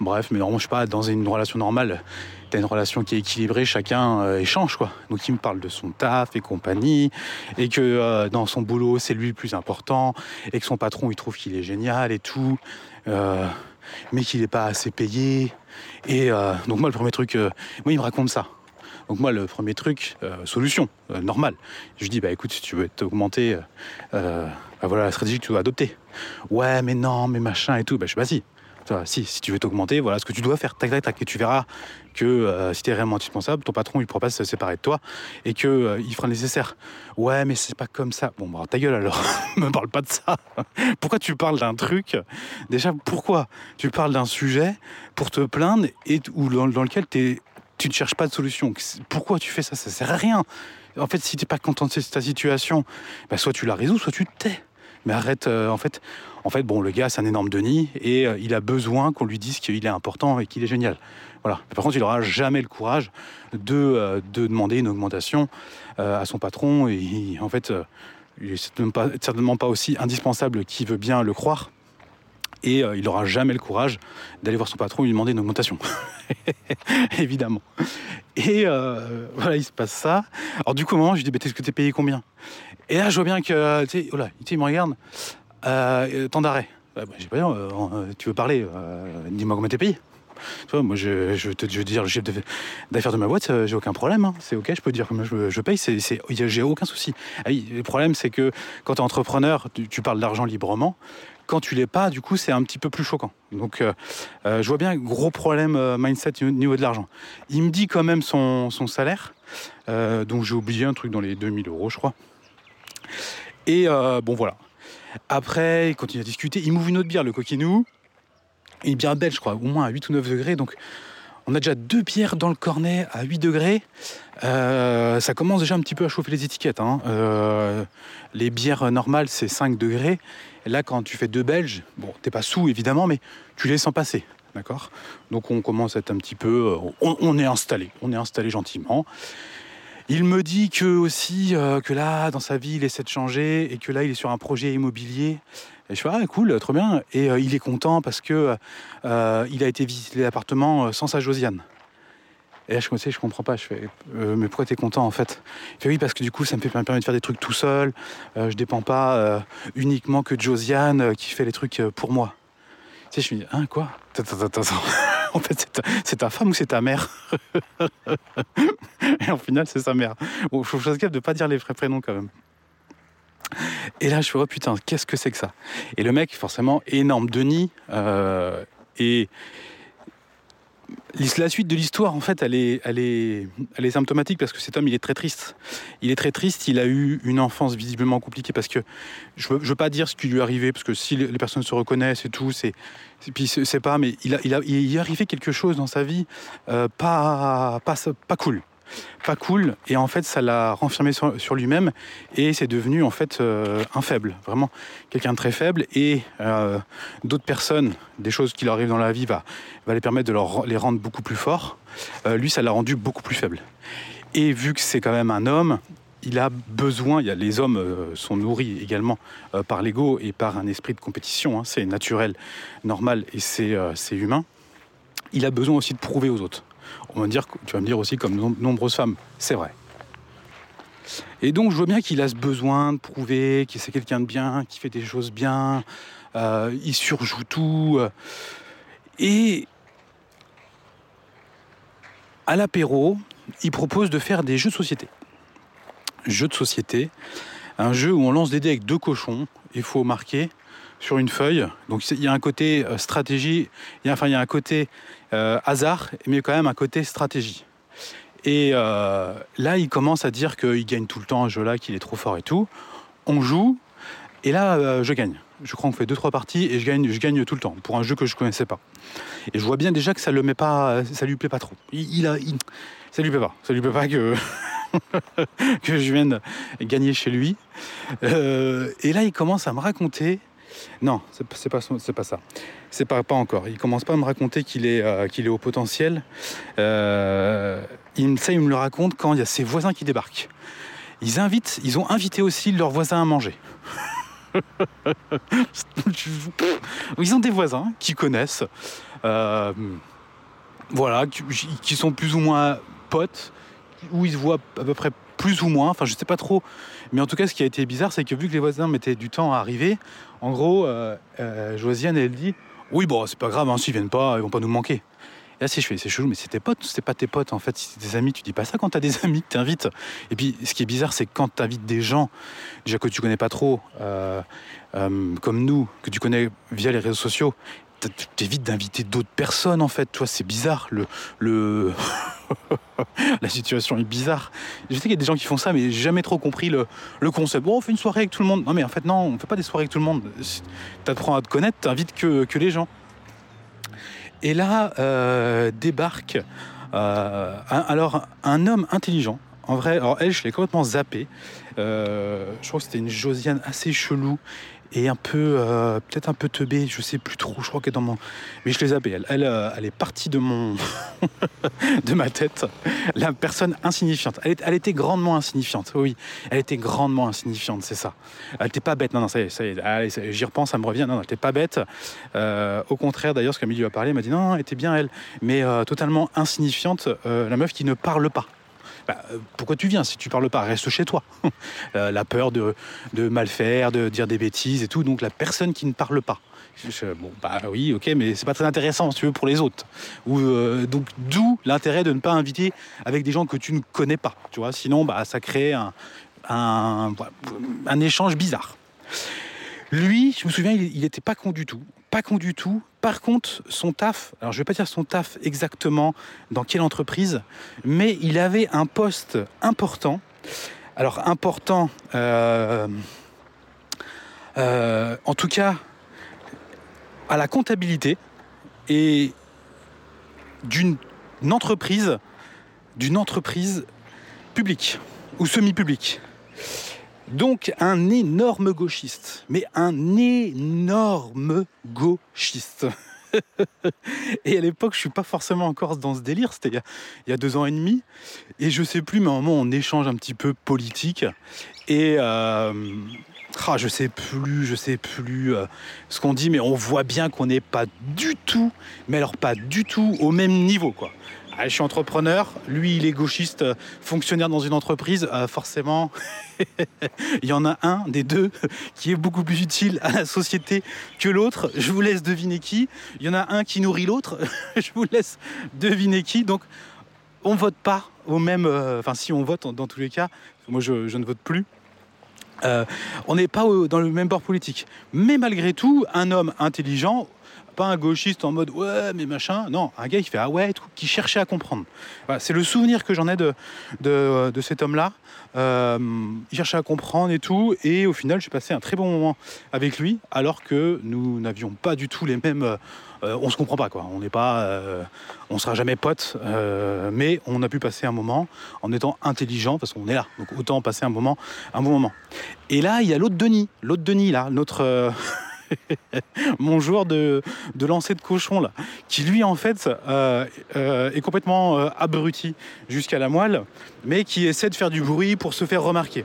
Bref, mais normalement, je sais pas, dans une relation normale, tu as une relation qui est équilibrée, chacun euh, échange. quoi. Donc il me parle de son taf et compagnie, et que euh, dans son boulot, c'est lui le plus important, et que son patron, il trouve qu'il est génial et tout. Mais qu'il n'est pas assez payé. Et donc moi, le premier truc, moi, il me raconte ça. Donc moi, le premier truc, euh, solution, euh, normale. Je dis, bah écoute, si tu veux t'augmenter, euh, bah, voilà la stratégie que tu dois adopter. Ouais, mais non, mais machin et tout. Bah je suis bah si. Si, si tu veux t'augmenter, voilà ce que tu dois faire, tac, tac, tac, et tu verras que si tu es réellement indispensable, ton patron il ne pourra pas se séparer de toi et que il fera le nécessaire. Ouais, mais c'est pas comme ça. Bon, bah ta gueule alors, me parle pas de ça. pourquoi tu parles d'un truc? Déjà, pourquoi tu parles d'un sujet pour te plaindre et ou dans, lequel tu ne cherches pas de solution? Pourquoi tu fais ça? Ça sert à rien. En fait, si tu n'es pas content de ta situation, bah, soit tu la résous, soit tu te tais. Mais arrête, euh, en fait, bon, le gars, c'est un énorme Denis et euh, il a besoin qu'on lui dise qu'il est important et qu'il est génial. Voilà. par contre, il n'aura jamais le courage de, euh, de demander une augmentation à son patron et en fait, il n'est certainement pas aussi indispensable qu'il veut bien le croire et euh, il n'aura jamais le courage d'aller voir son patron et lui demander une augmentation. Évidemment. Et euh, voilà, il se passe ça. Alors du coup, au je lui dis, bah, est-ce que tu es payé combien? Et là, je vois bien que, tu sais, oh il me regarde, euh, temps d'arrêt. Bah, j'ai pas dit, tu veux parler, dis-moi comment t'es payé. Tu moi, je, te, je veux dire le chef d'affaires de ma boîte, j'ai aucun problème. Hein. C'est OK, je peux dire comment je, paye, j'ai aucun souci. Ah le problème, c'est que quand tu es entrepreneur, tu, tu parles d'argent librement. Quand tu l'es pas, du coup, c'est un petit peu plus choquant. Donc, euh, euh, je vois bien gros problème euh, mindset au niveau de l'argent. Il me dit quand même son, salaire, donc j'ai oublié un truc dans les 2000 euros, je crois. Et bon, voilà. Après, il continue à discuter. Il m'ouvre une autre bière, le coquinou. Une bière belge, je crois, au moins à 8 ou 9 degrés. Donc, on a déjà deux bières dans le cornet à 8 degrés. ça commence déjà un petit peu à chauffer les étiquettes. Hein. les bières normales, c'est 5 degrés. Là, quand tu fais deux Belges, bon, t'es pas sous évidemment, mais tu les sens passer. D'accord? Donc on commence à être un petit peu. Euh, on, est installé. On est installé gentiment. Il me dit que aussi euh, que là, dans sa vie, il essaie de changer et que là, il est sur un projet immobilier. Et je fais ah cool, trop bien. Et euh, il est content parce que euh, il a été visiter l'appartement sans sa Josiane. Et là, je commençais, je comprends pas. Je fais, mais pourquoi t'es content en fait? Il fait oui, parce que du coup, ça me fait permet de faire des trucs tout seul. je dépends pas uniquement que Josiane qui fait les trucs pour moi. Tu sais, je me dis, hein, quoi? En fait, c'est ta, femme ou c'est ta mère? Et en final, c'est sa mère. Bon, faut que je gaffe de pas dire les vrais prénoms quand même. Et là, je fais, oh putain, qu'est-ce que c'est que ça? Et le mec, forcément, énorme Denis. Euh, et la suite de l'histoire, en fait, elle est, symptomatique parce que cet homme, il est très triste. Il est très triste, il a eu une enfance visiblement compliquée parce que je ne veux, veux, pas dire ce qui lui est arrivé, parce que si les personnes se reconnaissent et tout, c'est. Puis c'est pas, mais il, a, il, a, il est arrivé quelque chose dans sa vie euh, pas, pas, pas cool pas cool. Et en fait, ça l'a renfermé sur, lui-même et c'est devenu en fait euh, un faible, vraiment quelqu'un de très faible. Et euh, d'autres personnes, des choses qui leur arrivent dans la vie, va, va les permettre de leur, les rendre beaucoup plus forts. Euh, lui, ça l'a rendu beaucoup plus faible. Et vu que c'est quand même un homme, il a besoin, il y a, les hommes sont nourris également par l'ego et par un esprit de compétition, hein. c'est naturel, normal et c'est humain. Il a besoin aussi de prouver aux autres. On va dire, tu vas me dire aussi comme de nombreuses femmes, c'est vrai. Et donc je vois bien qu'il a ce besoin de prouver qu'il c'est quelqu'un de bien, qui fait des choses bien, euh, il surjoue tout. Euh. et à l'apéro, il propose de faire des jeux de société. Jeux de société, un jeu où on lance des dés avec deux cochons, il faut marquer sur une feuille. Donc il y a un côté euh, stratégie, enfin il y a un côté euh, hasard, mais quand même un côté stratégie. Et euh, là, il commence à dire qu'il gagne tout le temps un jeu-là, qu'il est trop fort et tout. On joue, et là, je gagne. Je crois qu'on fait deux trois parties et je gagne, je gagne tout le temps pour un jeu que je connaissais pas. Et je vois bien déjà que ça le met pas, ça lui plaît pas trop. Il, a, ça lui plaît pas. Ça lui plaît pas que que je vienne gagner chez lui. et là, il commence à me raconter non, c'est pas, pas ça. C'est pas, pas encore. Il commence pas à me raconter qu'il est, euh, qu'il est au potentiel. Euh, ça, il me le raconte quand il y a ses voisins qui débarquent. Ils invitent, ils ont invité aussi leurs voisins à manger. ils ont des voisins qui connaissent, euh, voilà, qui, qui, sont plus ou moins potes, où ils se voient à peu près plus ou moins, enfin je sais pas trop. Mais en tout cas, ce qui a été bizarre, c'est que vu que les voisins mettaient du temps à arriver, en gros, euh, euh, elle dit Oui, bon, c'est pas grave, hein, s'ils viennent pas, ils vont pas nous manquer. Et là, si je fais, c'est chelou, mais c'est tes potes, c'est pas tes potes en fait, c'est tes amis. Tu dis pas ça quand t'as des amis t'invites. Et puis, ce qui est bizarre, c'est quand t'invites des gens, déjà que tu connais pas trop, euh, comme nous, que tu connais via les réseaux sociaux, t'évites d'inviter d'autres personnes en fait. Toi, c'est bizarre. Le, le... la situation est bizarre. Je sais qu'il y a des gens qui font ça, mais j'ai jamais trop compris le, le concept. Bon, on fait une soirée avec tout le monde. Non, mais en fait, non, on fait pas des soirées avec tout le monde. T'apprends à te connaître, t'invites que, que les gens. Et là, euh, débarque euh, un, alors un homme intelligent. En vrai, alors elle, je l'ai complètement zappé. Euh, je crois que c'était une Josiane assez chelou et un peu, euh, peut-être un peu teubée, je sais plus trop, je crois qu'elle est dans mon... Mais je les avais, elle, elle, euh, elle est partie de mon... de ma tête. La personne insignifiante. Elle, elle, était grandement insignifiante, oui. Elle était grandement insignifiante, c'est ça. Elle n'était pas bête, non, non, ça y est, ça y est, j'y repense, ça me revient, non, elle n'était pas bête. Euh, au contraire, d'ailleurs, ce qu'Amélie lui a parlé, elle m'a dit, non, non, elle était bien, elle. Mais totalement insignifiante, la meuf qui ne parle pas. Bah, euh, pourquoi tu viens si tu parles pas? Reste chez toi. La peur de, mal faire, de dire des bêtises et tout. Donc la personne qui ne parle pas. bah oui, ok, mais c'est pas très intéressant si tu veux pour les autres. Ou, euh, donc d'où l'intérêt de ne pas inviter avec des gens que tu ne connais pas. Tu vois, sinon, bah, ça crée un échange bizarre. Lui, je me souviens, il n'était pas con du tout. Pas con du tout. Par contre, son taf, alors je vais pas dire son taf exactement dans quelle entreprise, mais il avait un poste important. Alors important, euh, euh, en tout cas, à la comptabilité et d'une entreprise, d'une entreprise publique ou semi-publique. Donc un énorme gauchiste, mais un énorme gauchiste. et à l'époque, je suis pas forcément encore dans ce délire. C'était il, il, y a deux ans et demi. Et je sais plus, mais à un moment, on échange un petit peu politique. Et euh, ah, je sais plus, je sais plus euh, ce qu'on dit, mais on voit bien qu'on n'est pas du tout, mais alors pas du tout au même niveau, quoi. Ah, je suis entrepreneur, lui il est gauchiste, euh, fonctionnaire dans une entreprise, euh, forcément, il y en a un des deux qui est beaucoup plus utile à la société que l'autre. Je vous laisse deviner qui. Il y en a un qui nourrit l'autre, je vous laisse deviner qui. Donc on vote pas au même, euh, enfin si on vote dans tous les cas, moi je, ne vote plus. On n'est pas dans le même bord politique. Mais malgré tout, un homme intelligent, pas un gauchiste en mode ouais mais machin, non, un gars qui fait ah ouais, qui cherchait à comprendre. C'est le souvenir que j'en ai de, de, cet homme-là. Euh, il cherchait à comprendre et tout, et au final j'ai passé un très bon moment avec lui, alors que nous n'avions pas du tout les mêmes... Euh, on se comprend pas quoi, on n'est pas... Euh, on sera jamais potes, mais on a pu passer un moment en étant intelligent, parce qu'on est là, donc autant passer un moment, un bon moment. Et là, il y a l'autre Denis, l'autre Denis là, notre... mon joueur de, de lancer de cochon là, qui lui en fait euh, euh, est complètement euh, abruti jusqu'à la moelle, mais qui essaie de faire du bruit pour se faire remarquer.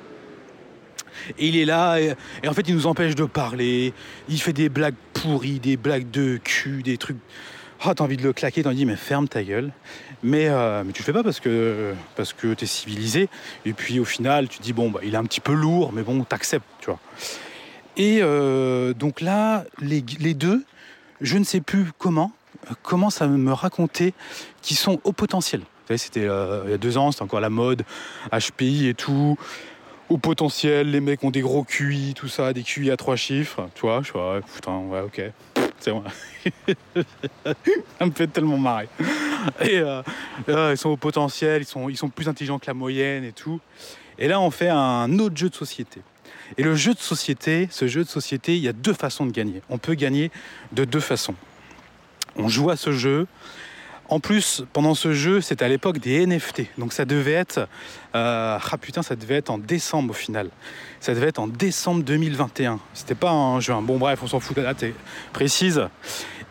Et il est là, et, en fait il nous empêche de parler, il fait des blagues pourries, des blagues de cul, des trucs... Oh, t'as envie de le claquer, t'en dis mais ferme ta gueule. Mais, tu le fais pas parce que, parce que t'es civilisé. Et puis au final, tu dis bon, bah, il est un petit peu lourd, mais bon, t'acceptes, tu vois. Et euh, donc là, les, deux, je ne sais plus comment, commencent à me raconter qu'ils sont au potentiel. Vous savez, c'était euh, il y a deux ans, c'était encore la mode, HPI et tout. Au potentiel, les mecs ont des gros QI, tout ça, des QI à trois chiffres. Tu vois, je ouais, putain, ouais, ok. C'est vrai. ça me fait tellement marrer. Et euh, euh, ils sont au potentiel, ils sont, ils sont plus intelligents que la moyenne et tout. Et là, on fait un autre jeu de société. Et le jeu de société, ce jeu de société, il y a deux façons de gagner. On peut gagner de deux façons. On joue à ce jeu. En plus, pendant ce jeu, c'était à l'époque des NFT. Donc ça devait être... Euh, ah putain, ça devait être en décembre au final. Ça devait être en décembre 2021. C'était pas un juin. Bon bref, on s'en fout, la date précise.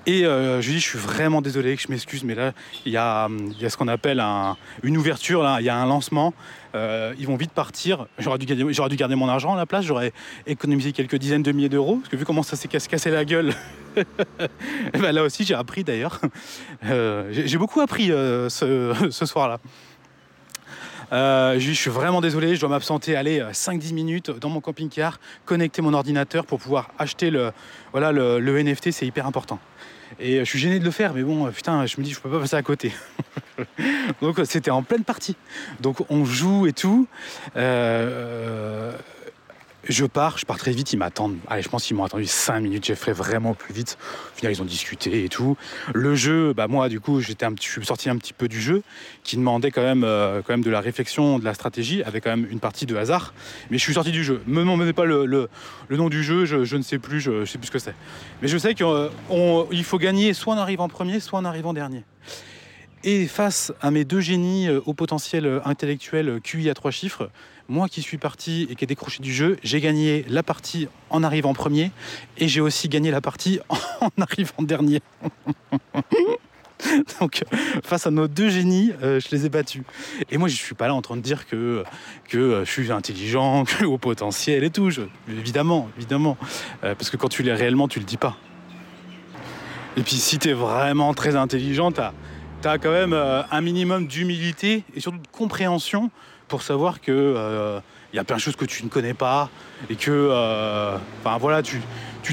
Et euh, je lui dis, je suis vraiment désolé, que je m'excuse, mais là, il y a, ce qu'on appelle un, une ouverture, il y a un lancement. Euh, ils vont vite partir. J'aurais dû, garder mon argent à la place, j'aurais économisé quelques dizaines de milliers d'euros, parce que vu comment ça s'est cassé la gueule, ben là aussi j'ai appris d'ailleurs. Euh, j'ai beaucoup appris ce, soir-là. Euh, je, je suis vraiment désolé, je dois m'absenter, aller 5-10 minutes dans mon camping-car, connecter mon ordinateur pour pouvoir acheter le NFT, c'est hyper important. Et je suis gêné de le faire, mais bon, putain, je me dis, je peux pas passer à côté. Donc c'était en pleine partie. Donc on joue et tout. Euh, je pars, je pars très vite, ils m'attendent. Allez, je pense qu'ils m'ont attendu 5 minutes, j'ai fait vraiment plus vite. Au final, ils ont discuté et tout. Le jeu, bah moi, du coup, j'étais un petit, je suis sorti un petit peu du jeu, qui demandait quand même, euh, quand même de la réflexion, de la stratégie, avec quand même une partie de hasard. Mais je suis sorti du jeu. Me demandez pas le, le, nom du jeu, je, je, ne sais plus, je, je sais plus ce que c'est. Mais je sais qu'il euh, faut gagner soit en arrivant premier, soit en arrivant dernier. Et face à mes deux génies au potentiel intellectuel QI à trois chiffres, moi qui suis parti et qui ai décroché du jeu, j'ai gagné la partie en arrivant premier et j'ai aussi gagné la partie en arrivant dernier. Donc, face à nos deux génies, euh, je les ai battus. Et moi, je suis pas là en train de dire que, que euh, je suis intelligent, que au potentiel et tout. Évidemment, évidemment. Euh, parce que quand tu l'es réellement, tu le dis pas. Et puis, si tu es vraiment très intelligent, tu as quand même un minimum d'humilité et surtout de compréhension pour savoir que euh, y a plein de choses que tu ne connais pas et que euh, enfin voilà tu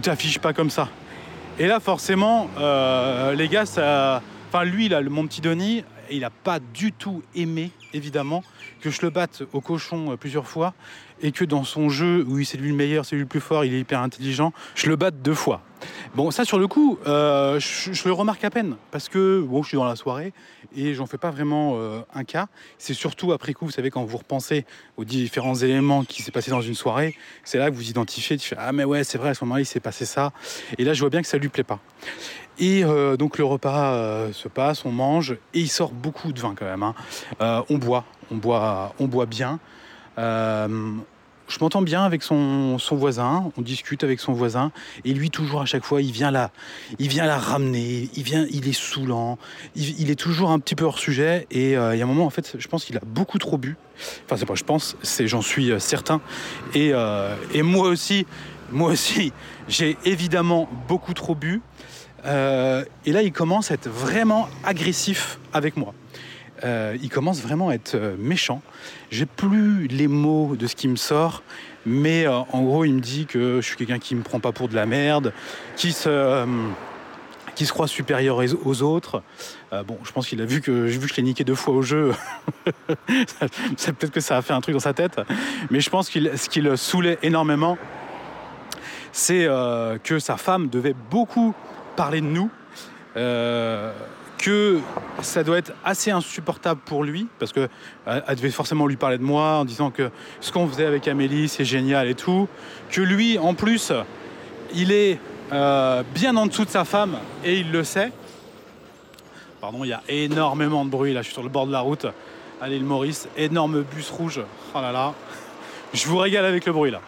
t'affiches pas comme ça. Et là forcément euh, les gars ça enfin lui là mon petit Denis il a pas du tout aimé évidemment que je le batte au cochon plusieurs fois et que dans son jeu où c'est lui le meilleur c'est lui le plus fort il est hyper intelligent je le batte deux fois Bon, ça sur le coup, euh, je, le remarque à peine parce que bon, je suis dans la soirée et j'en fais pas vraiment euh, un cas. C'est surtout après coup, vous savez, quand vous repensez aux différents éléments qui s'est passé dans une soirée, c'est là que vous identifiez. Tu fais ah mais ouais, c'est vrai, à ce moment-là, il s'est passé ça. Et là, je vois bien que ça lui plaît pas. Et euh, donc le repas se passe, on mange et il sort beaucoup de vin quand même. Hein. on boit, on boit, on boit bien je m'entends bien avec son, son, voisin, on discute avec son voisin, et lui toujours à chaque fois, il vient là, il vient la ramener, il vient, il est saoulant, il, est toujours un petit peu hors sujet, et euh, il y a un moment en fait, je pense qu'il a beaucoup trop bu. Enfin c'est pas, je pense, c'est j'en suis euh, certain, et, euh, et, moi aussi, moi aussi, j'ai évidemment beaucoup trop bu, et là il commence à être vraiment agressif avec moi. Euh, il commence vraiment à être euh, méchant. J'ai plus les mots de ce qui me sort, mais euh, en gros, il me dit que je suis quelqu'un qui me prend pas pour de la merde, qui se, qui se croit supérieur aux autres. bon, je pense qu'il a vu que, vu que je l'ai niqué deux fois au jeu. peut-être que ça a fait un truc dans sa tête, mais je pense qu'il ce qui le saoulait énormément, c'est que sa femme devait beaucoup parler de nous que ça doit être assez insupportable pour lui, parce que euh, elle devait forcément lui parler de moi en disant que ce qu'on faisait avec Amélie, c'est génial et tout. Que lui, en plus, il est euh, bien en dessous de sa femme et il le sait. Pardon, il y a énormément de bruit là, je suis sur le bord de la route à l'île Maurice, énorme bus rouge. Oh là là, je vous régale avec le bruit là.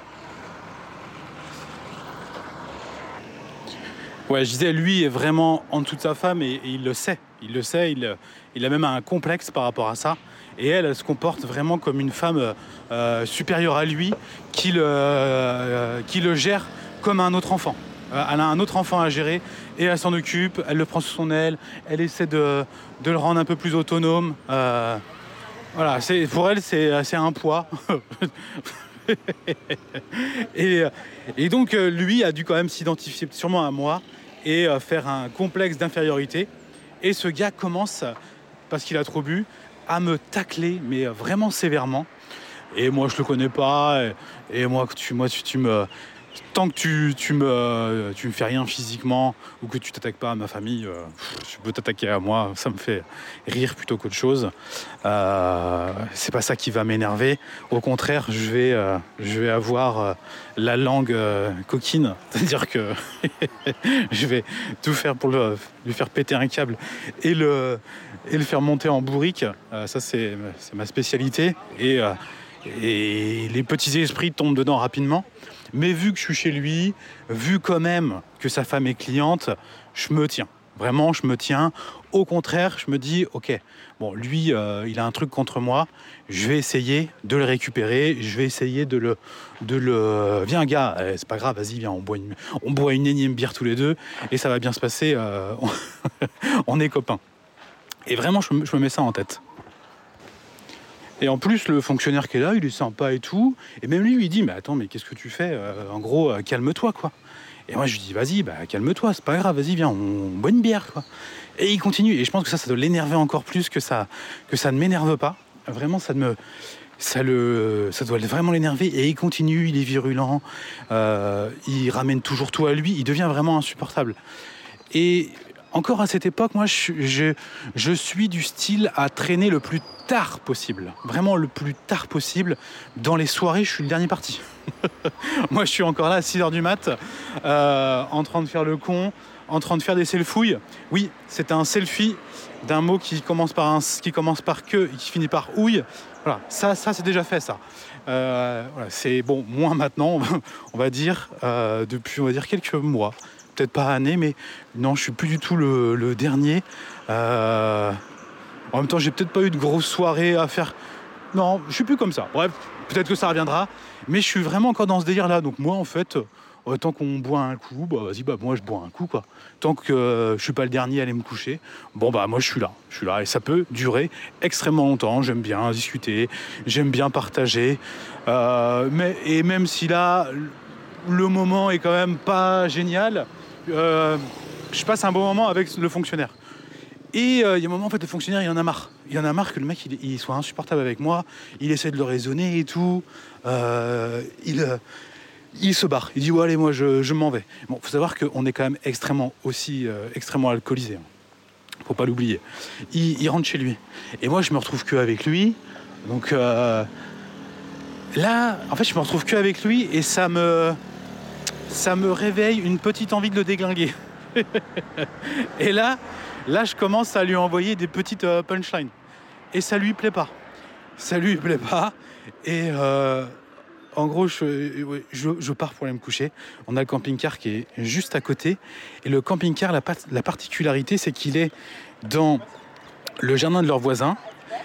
Ouais, je disais, lui est vraiment en dessous de sa femme et, il le sait. Il le sait, il, a même un complexe par rapport à ça. Et elle, elle se comporte vraiment comme une femme euh, supérieure à lui qui le, euh, qui le gère comme un autre enfant. Euh, elle a un autre enfant à gérer et elle s'en occupe, elle le prend sous son aile, elle essaie de, le rendre un peu plus autonome. voilà, pour elle, c'est un poids. et, et, donc, lui a dû quand même s'identifier sûrement à moi et euh, faire un complexe d'infériorité. Et ce gars commence, parce qu'il a trop bu, à me tacler, mais vraiment sévèrement. Et moi, je le connais pas. Et, moi, tu, moi, tu me, tant que tu, tu, me, fais rien physiquement ou que tu t'attaques pas à ma famille, euh, tu peux t'attaquer à moi, ça me fait rire plutôt qu'autre chose. Euh, c'est pas ça qui va m'énerver. Au contraire, je vais, euh, avoir euh, la langue coquine, c'est-à-dire que je vais tout faire pour lui faire péter un câble et le, faire monter en bourrique. ça, c'est ma spécialité. Et les petits esprits tombent dedans rapidement. Mais vu que je suis chez lui, vu quand même que sa femme est cliente, je me tiens. Vraiment, je me tiens. Au contraire, je me dis, ok, bon, lui, euh, il a un truc contre moi. Je vais essayer de le récupérer. Je vais essayer de le, de le. Viens, gars, eh, c'est pas grave. Vas-y, viens, on boit une, énième bière tous les deux et ça va bien se passer. Euh, on est copains. Et vraiment, je me mets ça en tête. Et en plus, le fonctionnaire qui est là, il est sympa et tout. Et même lui, il dit Mais attends, mais qu'est-ce que tu fais euh, En gros, euh, calme-toi, quoi. Et moi, je lui dis Vas-y, bah, calme-toi, c'est pas grave, vas-y, viens, on, boit une bière, quoi. Et il continue. Et je pense que ça, ça doit l'énerver encore plus que ça, que ça ne m'énerve pas. Vraiment, ça me. Ça, le, ça doit vraiment l'énerver et il continue, il est virulent, euh, il ramène toujours tout à lui, il devient vraiment insupportable. Et encore à cette époque, moi, je, suis du style à traîner le plus tard possible. Vraiment le plus tard possible. Dans les soirées, je suis le dernier parti. moi, je suis encore là à 6h du mat, euh, en train de faire le con, en train de faire des selfouilles. Oui, c'est un selfie d'un mot qui commence par un, qui commence par que et qui finit par ouille. Voilà, ça, ça c'est déjà fait, ça. Euh, c'est bon, moins maintenant, on va dire, euh, depuis on va dire quelques mois peut-être pas année, mais non, je suis plus du tout le, dernier. Euh, en même temps, j'ai peut-être pas eu de grosse soirée à faire. Non, je suis plus comme ça. Bref, peut-être que ça reviendra, mais je suis vraiment encore dans ce délire-là. Donc moi, en fait, euh, tant qu'on boit un coup, bah vas-y, bah moi je bois un coup quoi. Tant que euh, je suis pas le dernier à aller me coucher, bon bah moi je suis là, je suis là et ça peut durer extrêmement longtemps. J'aime bien discuter, j'aime bien partager, mais et même si là le moment est quand même pas génial, euh, je passe un bon moment avec le fonctionnaire. Et euh, il y a un moment, en fait, le fonctionnaire, il en a marre. Il en a marre que le mec, il, soit insupportable avec moi. Il essaie de le raisonner et tout. Euh, il, il se barre. Il dit, ouais, allez, moi, je, m'en vais. Bon, faut savoir qu'on est quand même extrêmement aussi, extrêmement alcoolisé. Hein. Faut pas l'oublier. Il, rentre chez lui. Et moi, je me retrouve que avec lui. Donc là, en fait, je me retrouve que avec lui et ça me ça me réveille une petite envie de le déglinguer. et là, là, je commence à lui envoyer des petites euh, punchlines. Et ça lui plaît pas. Ça lui plaît pas. Et euh, en gros, je, pars pour aller me coucher. On a le camping-car qui est juste à côté. Et le camping-car, la, la particularité, c'est qu'il est dans le jardin de leurs voisins.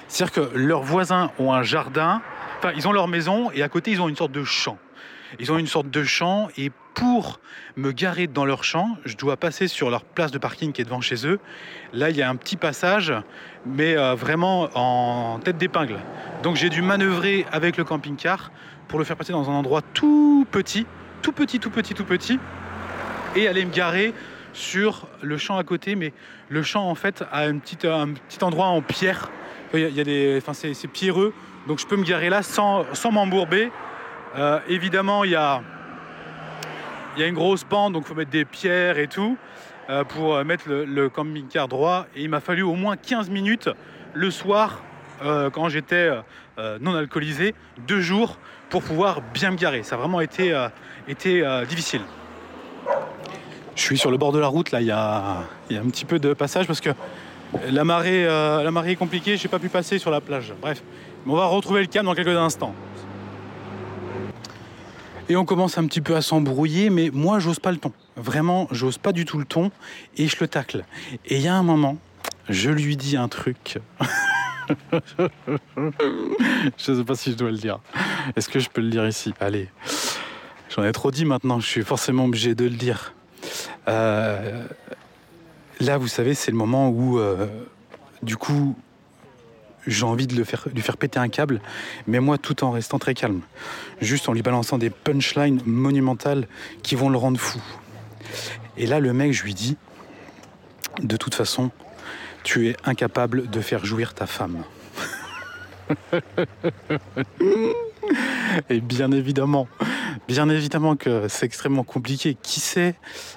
C'est-à-dire que leurs voisins ont un jardin, enfin, ils ont leur maison et à côté, ils ont une sorte de champ. Ils ont une sorte de champ et pour me garer dans leur champ, je dois passer sur leur place de parking qui est devant chez eux. Là, il y a un petit passage, mais euh, vraiment en tête d'épingle. Donc j'ai dû manœuvrer avec le camping-car pour le faire passer dans un endroit tout petit, tout petit, tout petit, tout petit, et aller me garer sur le champ à côté. Mais le champ, en fait, a un petit endroit en pierre. Des, enfin, c'est, c'est pierreux, donc je peux me garer là sans, sans m'embourber. Euh, évidemment, il y a, une grosse pente, donc il faut mettre des pierres et tout euh, pour euh, mettre le, le camping-car droit. Et il m'a fallu au moins 15 minutes le soir, quand j'étais non alcoolisé, deux jours pour pouvoir bien me garer. Ça a vraiment été, difficile. Je suis sur le bord de la route, là, il y a, un petit peu de passage parce que la marée, est compliquée, j'ai pas pu passer sur la plage. Bref, on va retrouver le calme dans quelques instants. Et on commence un petit peu à s'embrouiller, mais moi, j'ose pas le ton. Vraiment, j'ose pas du tout le ton et je le tacle. Et il y a un moment, je lui dis un truc. je sais pas si je dois le dire. Est-ce que je peux le dire ici? Allez. J'en ai trop dit maintenant, je suis forcément obligé de le dire. Euh, là, vous savez, c'est le moment où, euh, du coup, j'ai envie de le faire, lui faire péter un câble, mais moi, tout en restant très calme. Juste en lui balançant des punchlines monumentales qui vont le rendre fou. Et là, le mec, je lui dis, de toute façon, tu es incapable de faire jouir ta femme. Et bien évidemment, bien évidemment que c'est extrêmement compliqué. Qui sait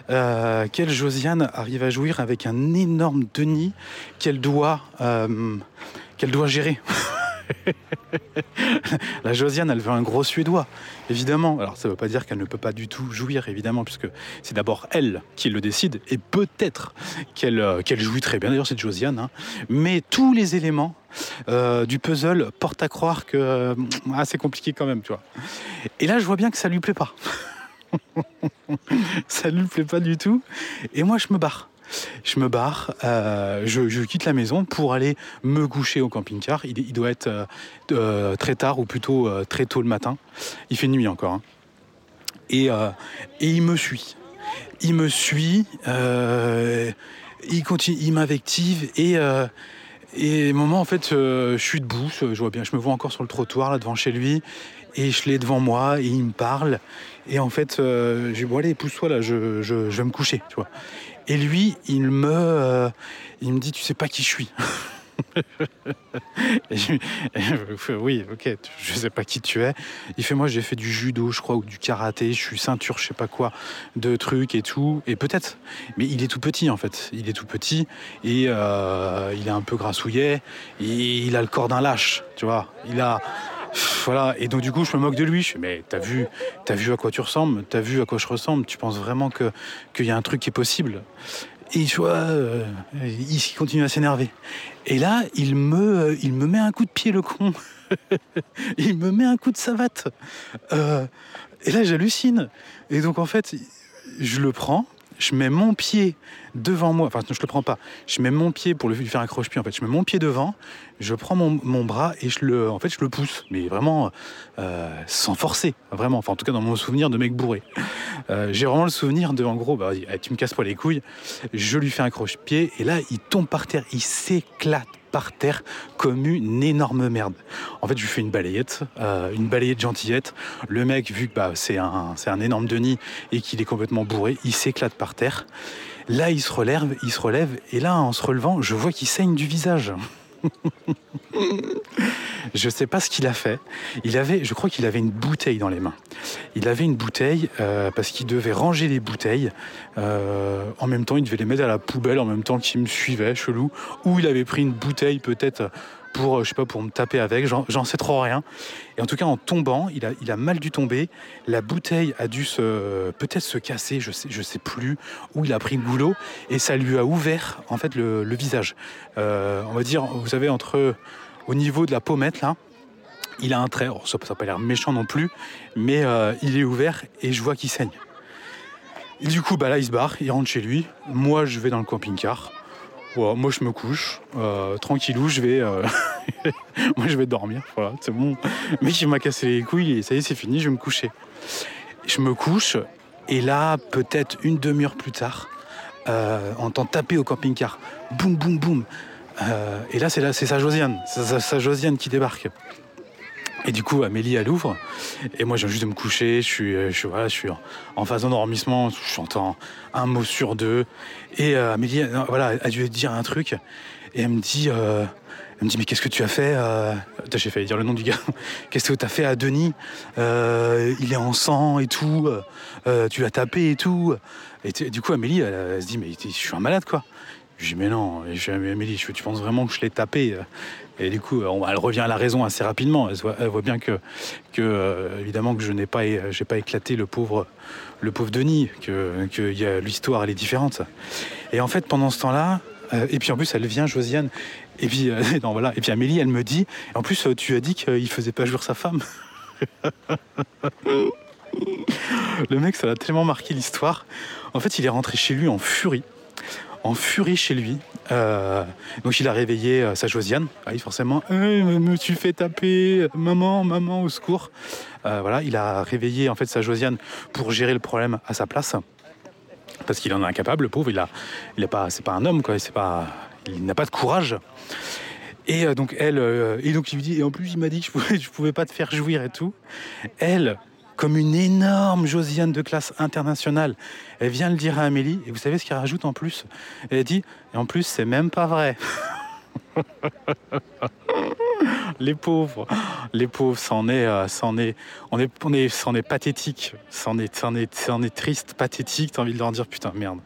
euh, quelle Josiane arrive à jouir avec un énorme Denis qu'elle doit, euh, qu'elle doit gérer La Josiane, elle veut un gros Suédois, évidemment. Alors ça ne veut pas dire qu'elle ne peut pas du tout jouir, évidemment, puisque c'est d'abord elle qui le décide, et peut-être qu'elle euh, jouit très bien, d'ailleurs cette Josiane. hein. Mais tous les éléments euh, du puzzle portent à croire que euh, ah, c'est compliqué quand même, tu vois. Et là, je vois bien que ça lui plaît pas. ça lui plaît pas du tout. Et moi, je me barre. Je me barre, euh, je, quitte la maison pour aller me coucher au camping-car. Il, doit être euh, euh, très tard ou plutôt très tôt le matin. Il fait nuit encore. hein. Et, il me suit. Il me suit, il continue, il m'invective et et moment en fait, je suis debout, je vois bien, je me vois encore sur le trottoir là devant chez lui et je l'ai devant moi et il me parle et en fait, euh, je dis bon allez pousse-toi là, je, vais me coucher. Et lui, il me, euh, il me dit tu sais pas qui je suis. Oui, ok, je sais pas qui tu es. Il fait moi j'ai fait du judo, je crois, ou du karaté, je suis ceinture, je sais pas quoi, de trucs et tout. Et peut-être, mais il est tout petit en fait. Il est tout petit et euh, il est un peu grassouillet. Et il a le corps d'un lâche, tu vois. Il a voilà. Et donc du coup je me moque de lui. Je fais mais t'as vu, t'as vu à quoi tu ressembles, t'as vu à quoi je ressemble. Tu penses vraiment que qu'il y a un truc qui est possible? Et il, soit, euh, il continue à s'énerver. Et là, il me, euh, il me met un coup de pied, le con. il me met un coup de savate. Euh, et là, j'hallucine. Et donc, en fait, je le prends, je mets mon pied devant moi. Enfin, je le prends pas. Je mets mon pied pour lui faire un croche-pied. En fait, je mets mon pied devant, je prends mon, mon bras et je le, en fait, je le pousse. Mais vraiment, euh, sans forcer. Vraiment. Enfin, en tout cas, dans mon souvenir de mec bourré. Euh, J'ai vraiment le souvenir de, en gros, bah, allez, tu me casses pas les couilles. Je lui fais un croche-pied et là, il tombe par terre. Il s'éclate par terre comme une énorme merde. En fait, je lui fais une balayette, euh, une balayette gentillette. Le mec, vu que bah, c'est un, c'est un énorme Denis et qu'il est complètement bourré, il s'éclate par terre. Là, il se relève, il se relève, et là, en se relevant, je vois qu'il saigne du visage. je sais pas ce qu'il a fait. Il avait, je crois qu'il avait une bouteille dans les mains. Il avait une bouteille euh, parce qu'il devait ranger les bouteilles. Euh, en même temps, il devait les mettre à la poubelle en même temps qu'il me suivait, chelou. Ou il avait pris une bouteille peut-être pour, euh, je pas, me taper avec. J'en sais trop rien. Et en tout cas, en tombant, il a, mal dû tomber. La bouteille a dû peut-être se casser, je sais, sais plus. Où il a pris le goulot et ça lui a ouvert en fait le, le visage. Euh, on va dire, vous savez, entre au niveau de la pommette là Il a un trait, oh, ça n'a pas l'air méchant non plus, mais euh, il est ouvert et je vois qu'il saigne. Et du coup, bah là, il se barre, il rentre chez lui. Moi, je vais dans le camping-car. Moi, je me couche, euh, tranquillou, je vais, euh, moi, je vais dormir. Voilà, c'est bon. Mec, il m'a cassé les couilles et ça y est, c'est fini, je vais me coucher. Je me couche et là, peut-être une demi-heure plus tard, euh, on entend taper au camping-car. Boum, boum, boum. Euh, et là, c'est là, c'est sa Josiane, c'est sa Josiane qui débarque. Et du coup, Amélie, elle ouvre. Et moi, viens juste de me coucher. Je suis, suis, voilà, je suis en, phase d'endormissement. J'entends un mot sur deux. Et euh, Amélie, euh, voilà, a dû dire un truc. Et elle me dit, euh, me dit, mais qu'est-ce que tu as fait euh... J'ai failli dire le nom du gars. Qu'est-ce que tu as fait à Denis Euh, Il est en sang et tout. Euh, tu l'as tapé et tout. Et du coup, Amélie, elle, se dit, mais je suis un malade, quoi. Je dis, mais non. Je Amélie, tu penses vraiment que je l'ai tapé Et du coup, elle revient à la raison assez rapidement. Elle, voit, bien que, euh, évidemment, que je n'ai pas, éclaté le pauvre, le pauvre Denis, que, l'histoire, elle est différente. Et en fait, pendant ce temps-là, euh, et puis en plus, elle vient, Josiane. Et puis, euh, voilà. et puis Amélie, elle me dit, en plus, tu as dit qu'il faisait pas jouir sa femme. Le mec, ça l'a tellement marqué l'histoire. En fait, il est rentré chez lui en furie. En furie chez lui. Euh, donc il a réveillé euh, sa Josiane. Ah oui, forcément. Me suis fait taper. Maman, maman, au secours. Euh, voilà, il a réveillé en fait sa Josiane pour gérer le problème à sa place. Parce qu'il en est incapable, le pauvre. Il a, il est pas, c'est pas un homme, quoi. Il n'a pas de courage. Et donc elle, et donc il lui dit, et en plus il m'a dit que je pouvais, je pouvais pas te faire jouir et tout. Elle, comme une énorme Josiane de classe internationale, elle vient le dire à Amélie, et vous savez ce qu'elle rajoute en plus? Elle dit, et en plus c'est même pas vrai. les pauvres, les pauvres, c'en est, euh, c'en est, on est, on est, c'en est pathétique, c'en est, c'en est, c'en est triste, pathétique. T'as envie de leur dire putain merde.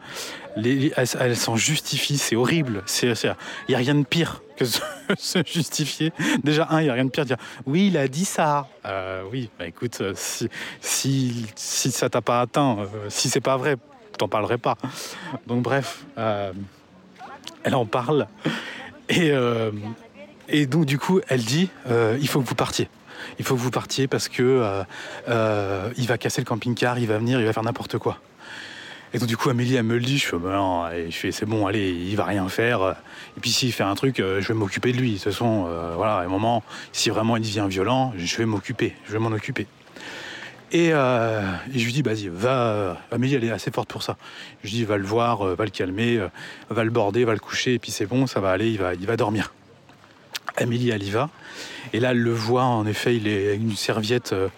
Les, les- elles s'en justifient, c'est horrible. C'est, il y a rien de pire que se, justifier. Déjà un, il y a rien de pire de dire oui, il a dit ça. Euh, oui, bah écoute, euh, si, si, si ça t'a pas atteint, si c'est pas vrai, t'en parlerai pas. Donc bref, elle en parle et et donc du coup, elle dit, euh, il faut que vous partiez. Il faut que vous partiez parce que euh, euh, il va casser le camping-car, il va venir, il va faire n'importe quoi. Et donc du coup, Amélie, elle me le dit, je fais, bah c'est bon, allez, il va rien faire. Et puis s'il fait un truc, je vais m'occuper de lui. De toute façon, voilà, à un moment, si vraiment il devient violent, je vais m'occuper, je vais m'en occuper. Et, je lui dis, vas-y, va. Amélie, elle est assez forte pour ça. Je dis, va le voir, va le calmer, va le border, va le coucher, et puis c'est bon, ça va aller, il va dormir. Amélie, elle y va. Et là, elle le voit, en effet, il est une serviette, euh,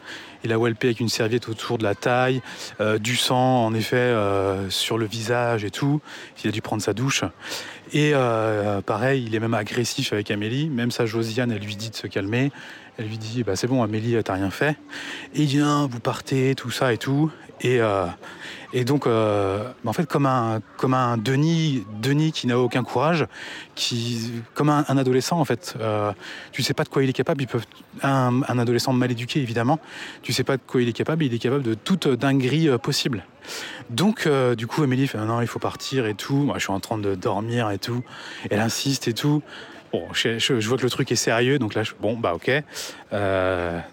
il a walpé avec une serviette autour de la taille, euh, du sang, en effet, euh, sur le visage et tout. Il a dû prendre sa douche. Et pareil, il est même agressif avec Amélie. Même sa Josiane, elle lui dit de se calmer. Elle lui dit, bah, c'est bon, Amélie, t'as rien fait. Et il vous partez, tout ça et tout. Et, euh, et donc, euh, en fait, comme un, comme un Denis, Denis qui n'a aucun courage, qui, comme un, adolescent, en fait, euh, tu sais pas de quoi il est capable. Il peut, un, adolescent mal éduqué, évidemment, tu sais pas de quoi il est capable. Il est capable de toute dinguerie euh, possible. Donc, du coup, Amélie fait non, il faut partir et tout. Moi, je suis en train de dormir et tout. Elle insiste et tout. Bon, je, vois que le truc est sérieux, donc là, je- bon, bah ok.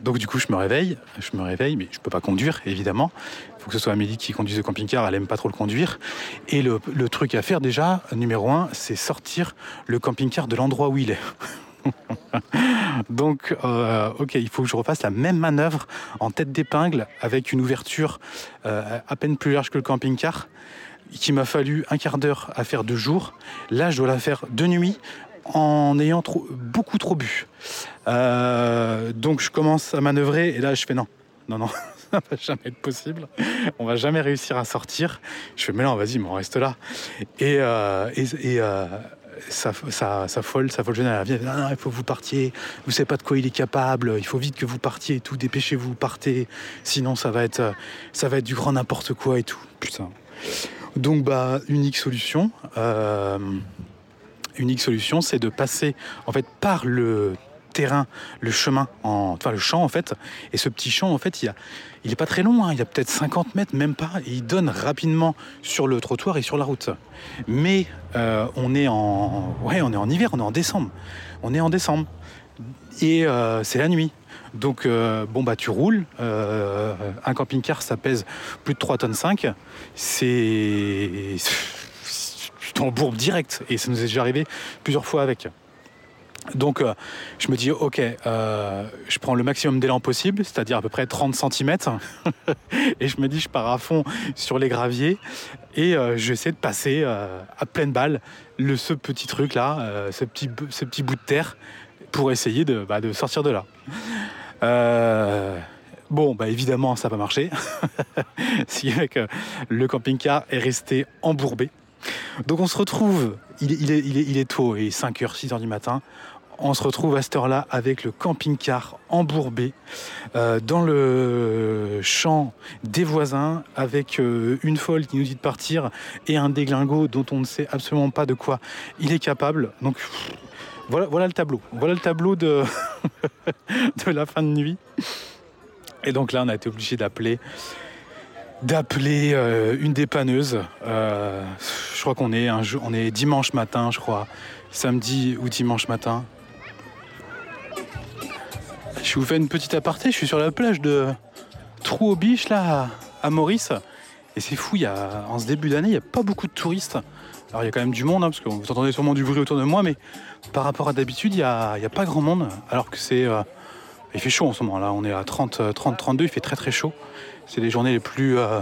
Donc du coup, je me réveille, je me réveille, mais je peux pas conduire, évidemment. Faut que ce soit Amélie qui conduise le camping-car, elle aime pas trop le conduire. Et le, truc à faire déjà, numéro un, c'est sortir le camping-car de l'endroit où il est. Donc, euh, ok, il faut que je refasse la même manœuvre en tête d'épingle avec une ouverture euh, à peine plus large que le camping-car, qui m'a fallu un quart d'heure à faire de jour. Là, je dois la faire de nuit en ayant beaucoup trop bu. Euh, donc, je commence à manœuvrer et là, je fais non, non, non. Ça va jamais être possible. On va jamais réussir à sortir. Je fais mais non, vas-y, mais on reste là. Et, euh, et, et, euh, sa, sa, sa folle, non, non, il faut que vous partiez, vous savez pas de quoi il est capable, il faut vite que vous partiez et tout, dépêchez-vous, partez, sinon ça va être, ça va être du grand n'importe quoi et tout. Putain. Donc, bah, unique solution, euh, unique solution, c'est de passer en fait par le le chemin, en, enfin le champ en fait. Et ce petit champ en fait, il a, il est pas très long, hein, il y a peut-être 50 mètres, même pas, et il donne rapidement sur le trottoir et sur la route. Mais euh, on est en, ouais, on est en hiver, on est en décembre, on est en décembre et euh, c'est la nuit. Donc, euh, bon, bah, tu roules. Un camping-car, ça pèse plus de 3 tonnes 5. C'est. Tu t'embourbes direct. Et ça nous est déjà arrivé plusieurs fois avec. Donc, euh, je me dis, ok, euh, je prends le maximum d'élan possible, c'est-à-dire à peu près 30 cm. et je me dis, je pars à fond sur les graviers. Et euh, j'essaie de passer euh, à pleine balle le, ce petit truc-là, ce, petit, ce petit bout de terre, pour essayer de, bah, sortir de là. Bon, bah, évidemment, ça n'a pas marché. Fait que le camping-car est resté embourbé. Donc on se retrouve, il est, il est, il est, il est tôt, il est 5h, 6h du matin. On se retrouve à cette heure-là avec le camping-car embourbé euh, dans le champ des voisins avec euh, une folle qui nous dit de partir et un déglingo dont on ne sait absolument pas de quoi il est capable. Donc voilà, le tableau. Voilà le tableau de, la fin de nuit. Et donc là, on a été obligé d'appeler d'appeler euh, une dépanneuse. Euh, je crois qu'on est dimanche matin, je crois, samedi ou dimanche matin. Je vous fais une petite aparté, je suis sur la plage de Trou aux Biches, là, à, Maurice. Et c'est fou, y en ce début d'année, il n'y a pas beaucoup de touristes. Alors il y a quand même du monde, hein, parce que vous entendez sûrement du bruit autour de moi, mais par rapport à d'habitude, il n'y a, pas grand monde. Alors que c'est... euh, il fait chaud en ce moment, là, on est à 30, euh, 30, 32, il fait très très chaud. C'est les journées les plus... euh,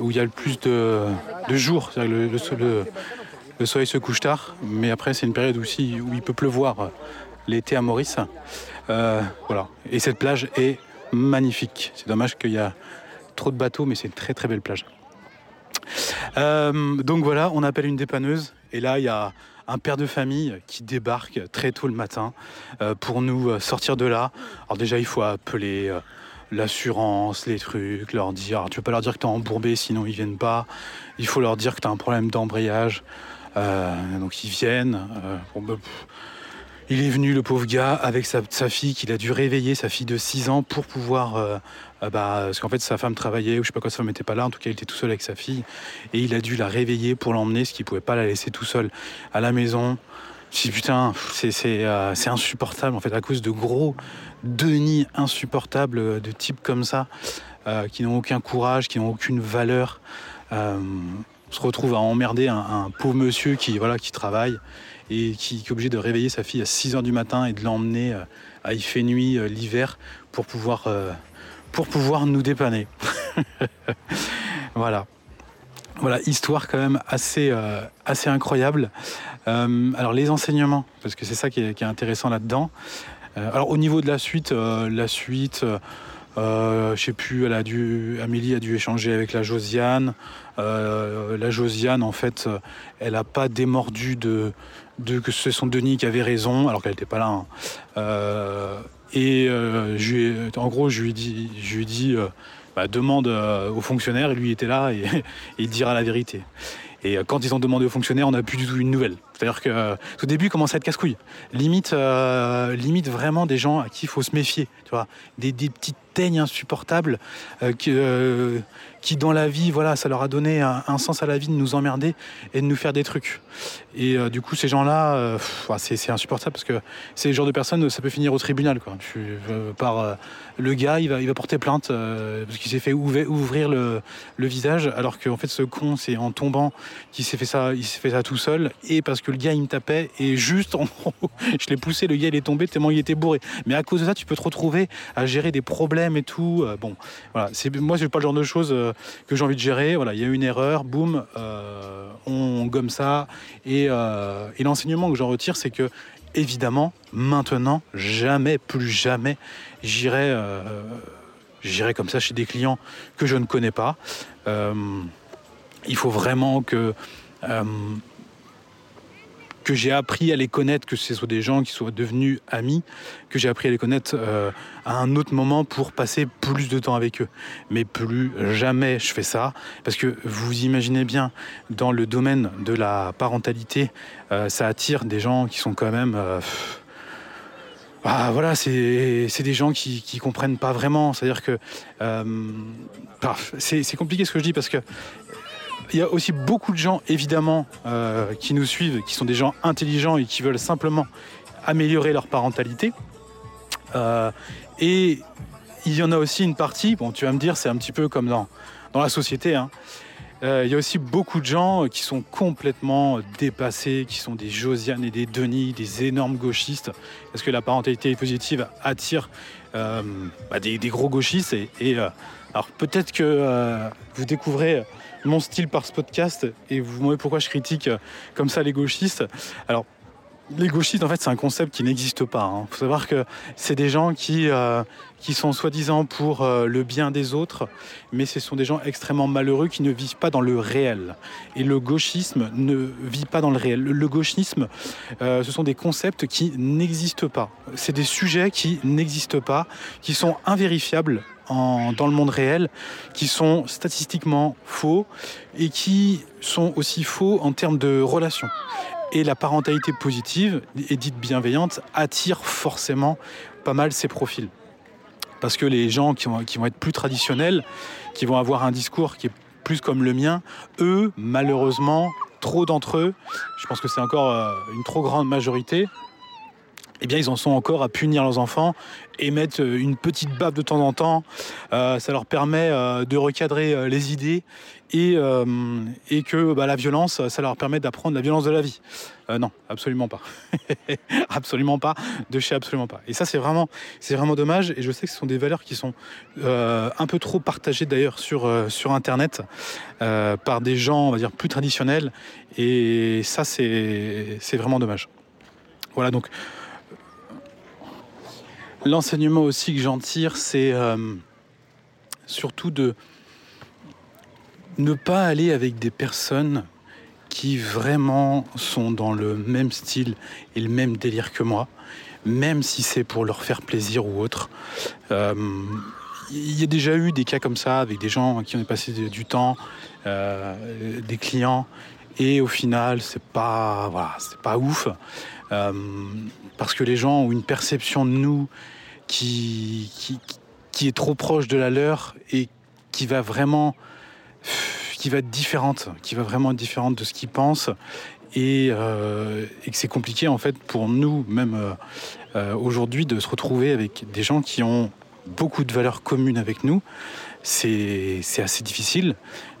où il y a le plus de, de jours. Le, le le- le soleil se couche tard, mais après c'est une période aussi où il peut pleuvoir l'été à Maurice. Euh, voilà. Et cette plage est magnifique. C'est dommage qu'il y a trop de bateaux, mais c'est une très très belle plage. Euh, donc voilà, on appelle une dépanneuse et là il y a un père de famille qui débarque très tôt le matin euh, pour nous sortir de là. Alors déjà il faut appeler l'assurance, les trucs, leur dire. Tu peux pas leur dire que tu es embourbé sinon ils viennent pas. Il faut leur dire que tu as un problème d'embrayage. Donc ils viennent. Bon, bah, il est venu, le pauvre gars, avec sa, fille qu'il a dû réveiller, sa fille de 6 ans, pour pouvoir. euh, euh, bah, parce qu'en fait, sa femme travaillait, ou je sais pas quoi, sa femme n'était pas là. En tout cas, il était tout seul avec sa fille. Et il a dû la réveiller pour l'emmener, ce qu'il pouvait pas la laisser tout seul à la maison. Dis, putain, c'est euh, insupportable, en fait, à cause de gros denis insupportables de types comme ça, qui n'ont aucun courage, qui n'ont aucune valeur. On se retrouve à emmerder un, un pauvre monsieur qui, voilà, qui travaille et qui, est obligé de réveiller sa fille à 6 h du matin et de l'emmener euh, à il fait nuit euh, l'hiver pour pouvoir, euh, pour pouvoir nous dépanner. voilà. Voilà, histoire quand même assez, assez incroyable. Alors les enseignements, parce que c'est ça qui est, intéressant là-dedans. Alors au niveau de la suite, la suite, je sais plus, elle a dû, Amélie a dû échanger avec la Josiane. La Josiane, en fait, elle n'a pas démordu de, de que c'est son Denis qui avait raison, alors qu'elle n'était pas là. hein. Euh, et euh, en gros, je lui ai dit, je dit euh, bah, demande au fonctionnaire, et lui était là et, il dira la vérité. Et quand ils ont demandé au fonctionnaire, on n'a plus du tout une nouvelle. C'est-à-dire que au début, il commençait à être casse-couille. Limite, limite vraiment des gens à qui il faut se méfier. Des, des petites teignes insupportables euh, qui, dans la vie, voilà, ça leur a donné un, sens à la vie de nous emmerder et de nous faire des trucs. Et euh, du coup, ces gens-là, euh, c'est insupportable parce que c'est le genre de personnes, ça peut finir au tribunal. Quoi. Tu, euh, par, le gars, il va, il porter plainte euh, parce qu'il s'est fait ouvrir le, visage, alors qu'en fait, ce con, c'est en tombant qu'il s'est fait ça, il s'est fait ça tout seul, et parce que le gars, il me tapait, et juste, en gros, je l'ai poussé, le gars, il est tombé tellement il était bourré. Mais à cause de ça, tu peux te retrouver à gérer des problèmes et tout. Euh, bon, voilà, c'est moi, c'est pas le genre de choses euh, que j'ai envie de gérer. Voilà, il y a une erreur, boum, on gomme ça, et l'enseignement que j'en retire, c'est que évidemment, maintenant, jamais, plus jamais, j'irai, euh, j'irai comme ça chez des clients que je ne connais pas. Euh, il faut vraiment que euh, que j'ai appris à les connaître, que ce soit des gens qui soient devenus amis, que j'ai appris à les connaître euh, à un autre moment pour passer plus de temps avec eux. Mais plus jamais je fais ça, parce que vous imaginez bien, dans le domaine de la parentalité, euh, ça attire des gens qui sont quand même... euh, ah, voilà, c'est des gens qui, qui comprennent pas vraiment. C'est-à-dire que c'est compliqué ce que je dis parce que il y a aussi beaucoup de gens, évidemment, euh, qui nous suivent, qui sont des gens intelligents et qui veulent simplement améliorer leur parentalité. et il y en a aussi une partie, bon tu vas me dire c'est un petit peu comme dans, dans la société, hein, euh, il y a aussi beaucoup de gens qui sont complètement dépassés, qui sont des Josiane et des Denis, des énormes gauchistes, parce que la parentalité positive attire euh, bah, des, gros gauchistes. Et, euh, alors peut-être que vous découvrez mon style par ce podcast et vous voyez pourquoi je critique comme ça les gauchistes. Alors les gauchistes, en fait, c'est un concept qui n'existe pas. Il hein. faut savoir que c'est des gens qui, euh, qui sont soi-disant pour euh, le bien des autres, mais ce sont des gens extrêmement malheureux qui ne vivent pas dans le réel. Et le gauchisme ne vit pas dans le réel. Le, gauchisme, euh, ce sont des concepts qui n'existent pas. C'est des sujets qui n'existent pas, qui sont invérifiables dans le monde réel, qui sont statistiquement faux et qui sont aussi faux en termes de relations. Et la parentalité positive et dite bienveillante attire forcément pas mal ces profils. Parce que les gens qui vont, qui vont être plus traditionnels, qui vont avoir un discours qui est plus comme le mien, eux, malheureusement, trop d'entre eux, je pense que c'est encore euh, une trop grande majorité, eh bien, ils en sont encore à punir leurs enfants et mettre euh, une petite baffe de temps en temps. Euh, ça leur permet de recadrer les idées et, euh, que bah, la violence, ça leur permet d'apprendre la violence de la vie. Euh, non, absolument pas. absolument pas, de chez absolument pas. Et ça, c'est vraiment, c'est vraiment dommage. Et je sais que ce sont des valeurs qui sont euh, un peu trop partagées d'ailleurs sur, sur Internet par des gens, on va dire, plus traditionnels. Et ça, c'est vraiment dommage. Voilà, donc l'enseignement aussi que j'en tire, c'est surtout de ne pas aller avec des personnes qui vraiment sont dans le même style et le même délire que moi, même si c'est pour leur faire plaisir ou autre. Euh, il y a déjà eu des cas comme ça avec des gens qui ont passé du temps, euh, des clients, et au final, c'est pas, voilà, c'est pas ouf, euh, parce que les gens ont une perception de nous qui, est trop proche de la leur et qui va vraiment qui va être différente, qui va vraiment être différente de ce qu'ils pensent. Et, euh, que c'est compliqué en fait pour nous, même euh, euh, aujourd'hui, de se retrouver avec des gens qui ont beaucoup de valeurs communes avec nous. C'est assez difficile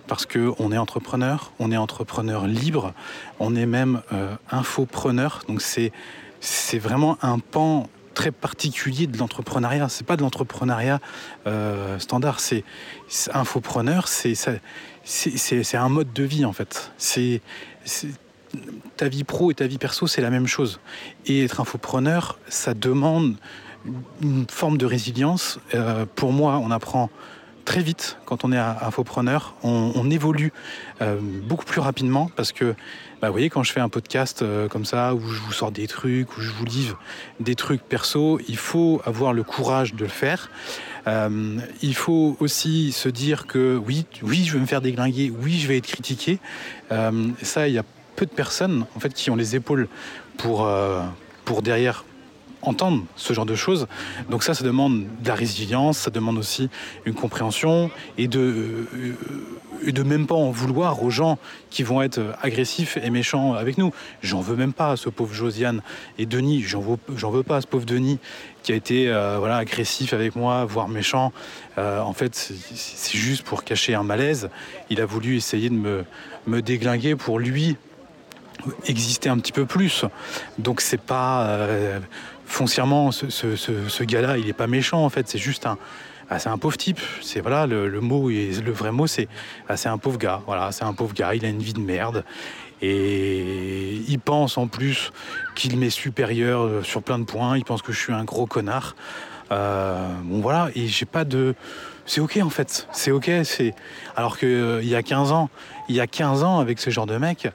parce qu'on est entrepreneur, on est entrepreneur libre, on est même infopreneur. Donc c'est vraiment un pan très particulier de l'entrepreneuriat. C'est pas de l'entrepreneuriat euh, standard. C'est infopreneur. C'est un mode de vie en fait. C'est ta vie pro et ta vie perso, c'est la même chose. Et être infopreneur, ça demande une forme de résilience. Euh, pour moi, on apprend très vite quand on est infopreneur. On, on évolue euh, beaucoup plus rapidement parce que, bah, vous voyez, quand je fais un podcast euh, comme ça, où je vous sors des trucs, où je vous livre des trucs perso, il faut avoir le courage de le faire. Euh, il faut aussi se dire que oui, oui, je vais me faire déglinguer, oui, je vais être critiqué. ça, il y a peu de personnes en fait qui ont les épaules pour, pour derrière entendre ce genre de choses. Donc ça, ça demande de la résilience, ça demande aussi une compréhension et de, euh, de même pas en vouloir aux gens qui vont être agressifs et méchants avec nous. J'en veux même pas à ce pauvre Josiane et Denis, j'en veux, j'en veux pas à ce pauvre Denis qui a été euh, voilà, agressif avec moi, voire méchant. Euh, en fait, c'est juste pour cacher un malaise. Il a voulu essayer de me, me déglinguer pour lui exister un petit peu plus. Donc c'est pas foncièrement, ce, gars-là, il n'est pas méchant en fait, c'est juste un, ah, c'est un pauvre type. C'est le, vrai mot, c'est ah, c'est un pauvre gars. Voilà, c'est un pauvre gars. Il a une vie de merde et il pense en plus qu'il m'est supérieur euh, sur plein de points. Il pense que je suis un gros connard. Euh, bon voilà, et j'ai pas de. C'est ok en fait. C'est ok. C'est alors que euh, il y a 15 ans, il y a 15 ans avec ce genre de mec,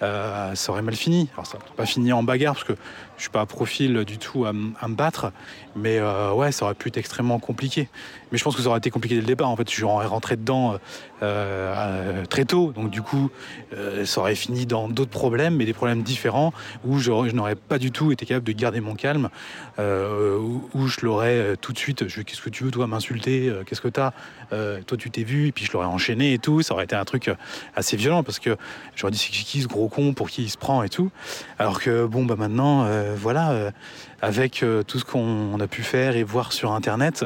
ça aurait mal fini. Alors ça n'a pas fini en bagarre parce que je suis pas à profil du tout à, me battre, mais euh, ouais, ça aurait pu être extrêmement compliqué. Mais je pense que ça aurait été compliqué dès le départ. En fait, je suis rentré dedans euh, euh, très tôt, donc du coup, ça aurait fini dans d'autres problèmes, mais des problèmes différents où je, n'aurais pas du tout été capable de garder mon calme, où, je l'aurais tout de suite. Je qu'est-ce que tu veux toi m'insulter Qu'est-ce que euh, toi tu t'es vu, et puis je l'aurais enchaîné et tout. Ça aurait été un truc euh, assez violent parce que j'aurais dit c'est qui ce gros con, pour qui il se prend et tout. Alors que bon, bah maintenant, euh, voilà, avec tout ce qu'on a pu faire et voir sur internet,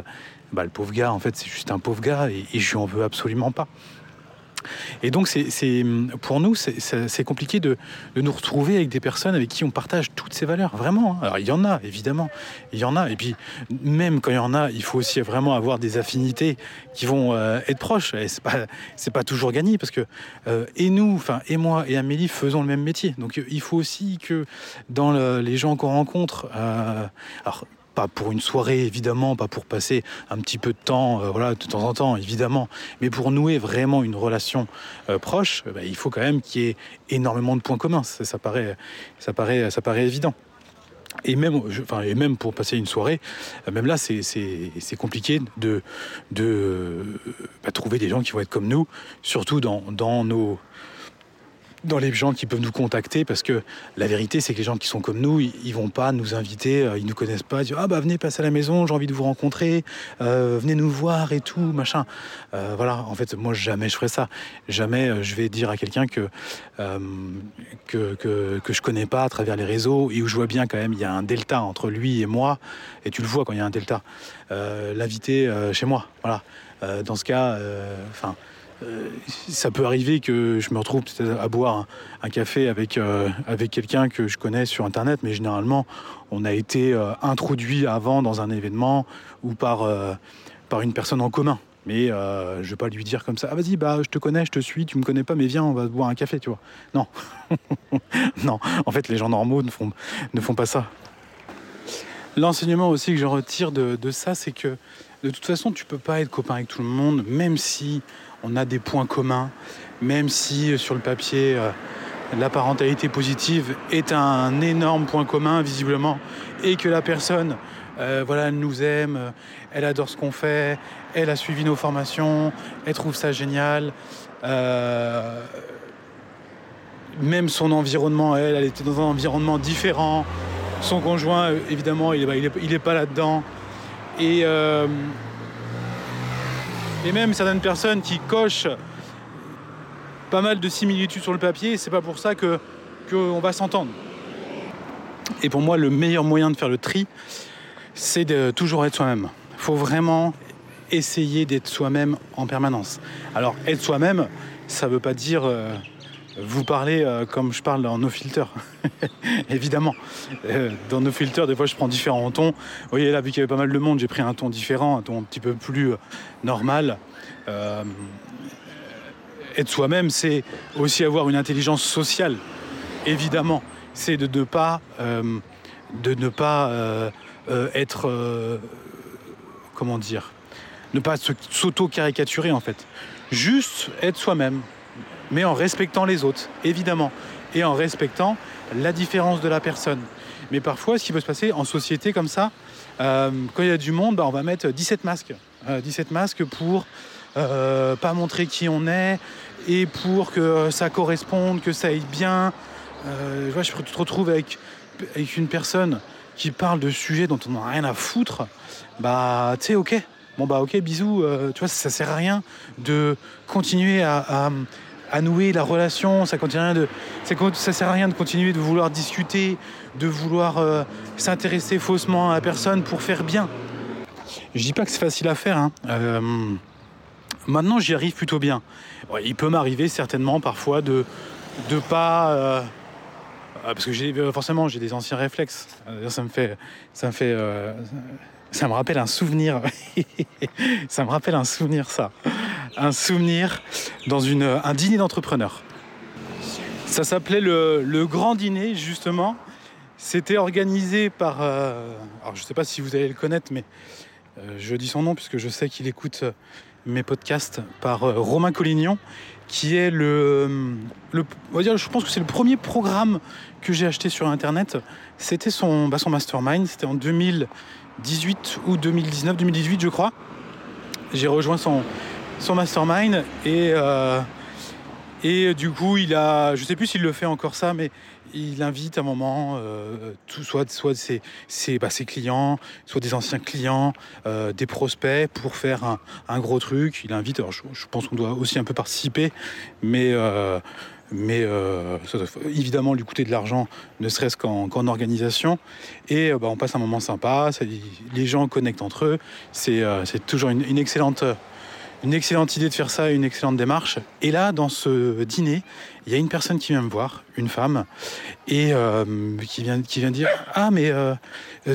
bah, le pauvre gars, en fait, c'est juste un pauvre gars et, et je lui en veux absolument pas. Et donc, c'est, pour nous, c'est compliqué de, nous retrouver avec des personnes avec qui on partage toutes ces valeurs, vraiment. Hein. Alors, il y en a, évidemment, il y en a. Et puis, même quand il y en a, il faut aussi vraiment avoir des affinités qui vont euh, être proches. Et c'est pas, pas toujours gagné parce que, euh, et nous, enfin, et moi et Amélie faisons le même métier. Donc, il faut aussi que dans les gens qu'on rencontre, euh, alors, pas pour une soirée évidemment, pas pour passer un petit peu de temps, euh, voilà, de temps en temps évidemment, mais pour nouer vraiment une relation euh, proche, bah, il faut quand même qu'il y ait énormément de points communs. Ça, paraît, ça paraît, ça paraît évident. Et même, enfin, et même pour passer une soirée, euh, même là, c'est compliqué de, bah, trouver des gens qui vont être comme nous, surtout dans nos dans les gens qui peuvent nous contacter parce que la vérité c'est que les gens qui sont comme nous ils, vont pas nous inviter euh, ils nous connaissent pas ils disent ah bah venez passer à la maison j'ai envie de vous rencontrer euh, venez nous voir et tout machin. Euh, voilà en fait moi jamais je ferai ça. Jamais je vais dire à quelqu'un que, que, que que je connais pas à travers les réseaux et où je vois bien quand même il y a un delta entre lui et moi et tu le vois quand il y a un delta. L'inviter chez moi voilà. Dans ce cas enfin euh, ça peut arriver que je me retrouve à boire un, café avec, euh, avec quelqu'un que je connais sur Internet, mais généralement, on a été euh, introduit avant dans un événement ou par, par une personne en commun. Mais je vais pas lui dire comme ça, ah vas-y, bah, je te connais, je te suis, tu me connais pas, mais viens, on va boire un café, tu vois. Non. non, en fait, les gens normaux ne font, ne font pas ça. L'enseignement aussi que je retire de, de ça, c'est que de toute façon, tu peux pas être copain avec tout le monde, même si on a des points communs, même si euh, sur le papier, euh, la parentalité positive est un énorme point commun, visiblement, et que la personne, euh, voilà, elle nous aime, elle adore ce qu'on fait, elle a suivi nos formations, elle trouve ça génial. Même son environnement, elle, elle était dans un environnement différent. Son conjoint, évidemment, il n'est est, pas là-dedans. Et, et même certaines personnes qui cochent pas mal de similitudes sur le papier, c'est pas pour ça que qu'on va s'entendre. Et pour moi, le meilleur moyen de faire le tri, c'est de toujours être soi-même. Il faut vraiment essayer d'être soi-même en permanence. Alors, être soi-même, ça ne veut pas dire euh, vous parler euh, comme je parle dans nos filters. Évidemment. Euh, dans nos filters, des fois, je prends différents tons. Vous voyez, là, vu qu'il y avait pas mal de monde, j'ai pris un ton différent, un ton un petit peu plus euh, normal. Être soi-même, c'est aussi avoir une intelligence sociale. Évidemment. C'est de ne pas, de ne pas être. Comment dire Ne pas s'auto-caricaturer, en fait. Juste être soi-même mais en respectant les autres, évidemment, et en respectant la différence de la personne. Mais parfois, ce qui peut se passer en société comme ça, euh, quand il y a du monde, bah, on va mettre 17 masques. Euh, 17 masques pour euh, pas montrer qui on est et pour que ça corresponde, que ça aille bien. Euh, vois, je te retrouve avec, avec une personne qui parle de sujets dont on n'a rien à foutre. Bah, tu sais, ok. Bon, bah, ok, bisous. Euh, tu vois, ça, ça sert à rien de continuer à à nouer la relation, ça ça sert à rien de continuer de vouloir discuter, de vouloir euh, s'intéresser faussement à la personne pour faire bien. Je dis pas que c'est facile à faire. Hein. Euh, maintenant, j'y arrive plutôt bien. Il peut m'arriver certainement parfois de de pas euh, parce que j'ai forcément j'ai des anciens réflexes. Ça me fait ça me fait ça me rappelle un souvenir. ça me rappelle un souvenir, ça. Un souvenir dans une, un dîner d'entrepreneurs. Ça s'appelait le, le, Grand Dîner, justement. C'était organisé par... Euh, alors, je ne sais pas si vous allez le connaître, mais euh, je dis son nom puisque je sais qu'il écoute mes podcasts par euh, Romain Collignon, qui est le... le on va dire, je pense que c'est le premier programme que j'ai acheté sur Internet. C'était son, bah, son mastermind. C'était en 2000... 18 ou 2019, 2018 je crois. J'ai rejoint son, son mastermind et, euh, Et du coup, il a, je sais plus s'il le fait encore ça, mais il invite à un moment euh, soit, soit ses, ses, bah, ses, clients, soit des anciens clients, euh, des prospects pour faire un, un, gros truc. Il invite, alors je, pense qu'on doit aussi un peu participer, mais, euh, mais euh, évidemment lui coûter de l'argent, ne serait-ce qu'en qu organisation. Et bah, on passe un moment sympa, les gens connectent entre eux. C'est toujours une excellente une excellente idée de faire ça, une excellente démarche. Et là, dans ce dîner, il y a une personne qui vient me voir, une femme, et euh, qui, vient, qui dire Ah, mais euh,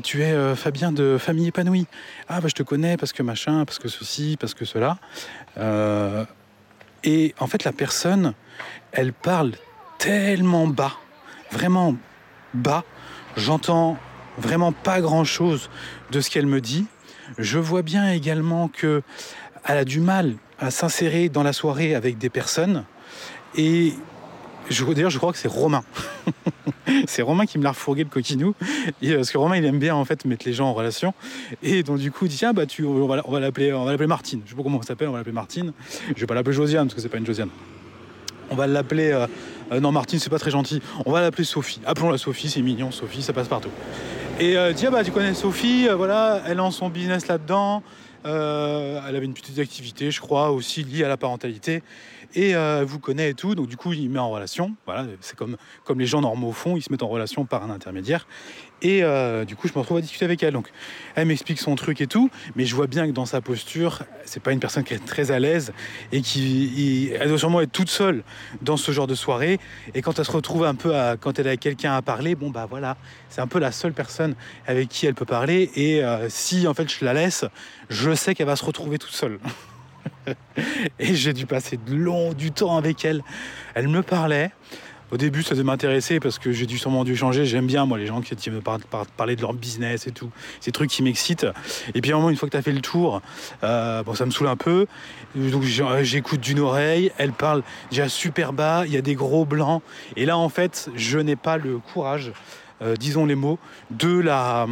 tu es euh, Fabien de Famille Épanouie. Ah, bah, je te connais parce que machin, parce que ceci, parce que cela. Et en fait, la personne, elle parle tellement bas, vraiment bas. J'entends vraiment pas grand chose de ce qu'elle me dit. Je vois bien également que elle a du mal à s'insérer dans la soirée avec des personnes. Et d'ailleurs, je crois que c'est Romain. c'est Romain qui me l'a refourgué le coquinou. Et, parce que Romain, il aime bien en fait mettre les gens en relation. Et donc du coup, il dit tiens, bah tu, on va, on l'appeler, on va l'appeler Martine. Je sais pas comment elle s'appelle, on va l'appeler Martine. Je vais pas l'appeler Josiane parce que c'est pas une Josiane. On va l'appeler. Euh, euh, non, Martine, c'est pas très gentil. On va l'appeler Sophie. Appelons-la Sophie, c'est mignon. Sophie, ça passe partout. Et euh, dit ah, bah tu connais Sophie, euh, voilà, elle lance son business là-dedans. Euh, elle avait une petite activité, je crois, aussi liée à la parentalité. Et euh, vous connaît et tout. Donc, du coup, il met en relation. Voilà, c'est comme, comme les gens normaux font, ils se mettent en relation par un intermédiaire. Et euh, du coup, je me retrouve à discuter avec elle. Donc, elle m'explique son truc et tout. Mais je vois bien que dans sa posture, c'est pas une personne qui est très à l'aise et qui elle doit sûrement être toute seule dans ce genre de soirée. Et quand elle se retrouve un peu à, quand elle a quelqu'un à parler, bon, bah voilà, c'est un peu la seule personne avec qui elle peut parler. Et euh, si en fait je la laisse, je sais qu'elle va se retrouver toute seule. et j'ai dû passer de long du temps avec elle. Elle me parlait. Au début, ça devait m'intéresser parce que j'ai dû sûrement dû changer. J'aime bien, moi, les gens qui me par par parler de leur business et tout. Ces trucs qui m'excitent. Et puis, à un moment, une fois que tu as fait le tour, euh, bon, ça me saoule un peu. Donc, j'écoute d'une oreille. Elle parle déjà super bas. Il y a des gros blancs. Et là, en fait, je n'ai pas le courage euh, disons les mots, de la,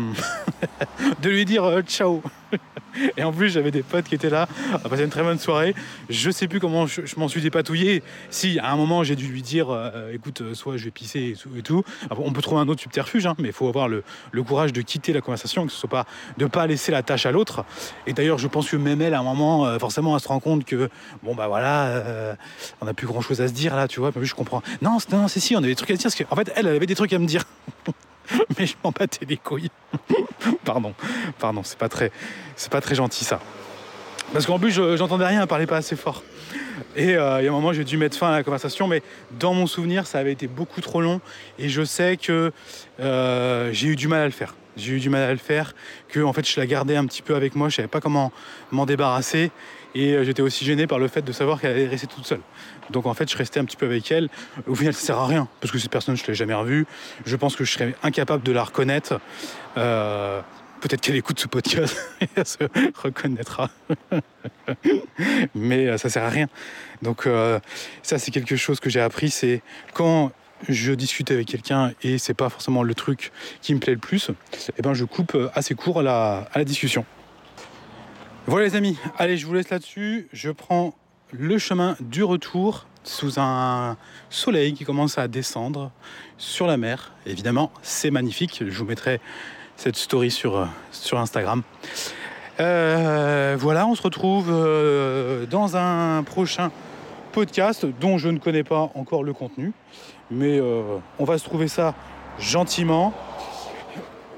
de lui dire euh, ciao. Et en plus, j'avais des potes qui étaient là, on a passé une très bonne soirée. Je sais plus comment je, m'en suis dépatouillé. Si, à un moment, j'ai dû lui dire, euh, écoute, soit je vais pisser et tout. Alors, on peut trouver un autre subterfuge, hein, mais il faut avoir le, courage de quitter la conversation, que ce soit pas de pas laisser la tâche à l'autre. Et d'ailleurs, je pense que même elle, à un moment, euh, forcément, elle se rend compte que, bon, bah voilà, euh, on n'a plus grand chose à se dire là, tu vois. Je comprends. Non, non, c'est si, on avait des trucs à se dire. Qu'en fait, elle, elle avait des trucs à me dire. mais je m'en battais les couilles. pardon, pardon, c'est pas très, gentil ça. Parce qu'en plus, j'entendais rien, elle parlait pas assez fort. Et euh, il y a un moment, j'ai dû mettre fin à la conversation, mais dans mon souvenir, ça avait été beaucoup trop long. Et je sais que euh, j'ai eu du mal à le faire. J'ai eu du mal à le faire, que fait, je la gardais un petit peu avec moi, je savais pas comment m'en débarrasser. Et euh, j'étais aussi gêné par le fait de savoir qu'elle allait rester toute seule. Donc en fait, je restais un petit peu avec elle. Au final, ça sert à rien, parce que cette personne, je ne l'ai jamais revue. Je pense que je serais incapable de la reconnaître. Euh, Peut-être qu'elle écoute ce podcast et elle se reconnaîtra. Mais euh, ça sert à rien. Donc ça, c'est quelque chose que j'ai appris, c'est quand je discute avec quelqu'un et c'est pas forcément le truc qui me plaît le plus, eh ben je coupe assez court à la discussion. Voilà les amis, allez je vous laisse là-dessus, je prends le chemin du retour sous un soleil qui commence à descendre sur la mer. Évidemment, c'est magnifique, je vous mettrai cette story sur, Instagram. Euh, voilà, on se retrouve euh, dans un prochain podcast dont je ne connais pas encore le contenu, mais euh, on va se trouver ça gentiment.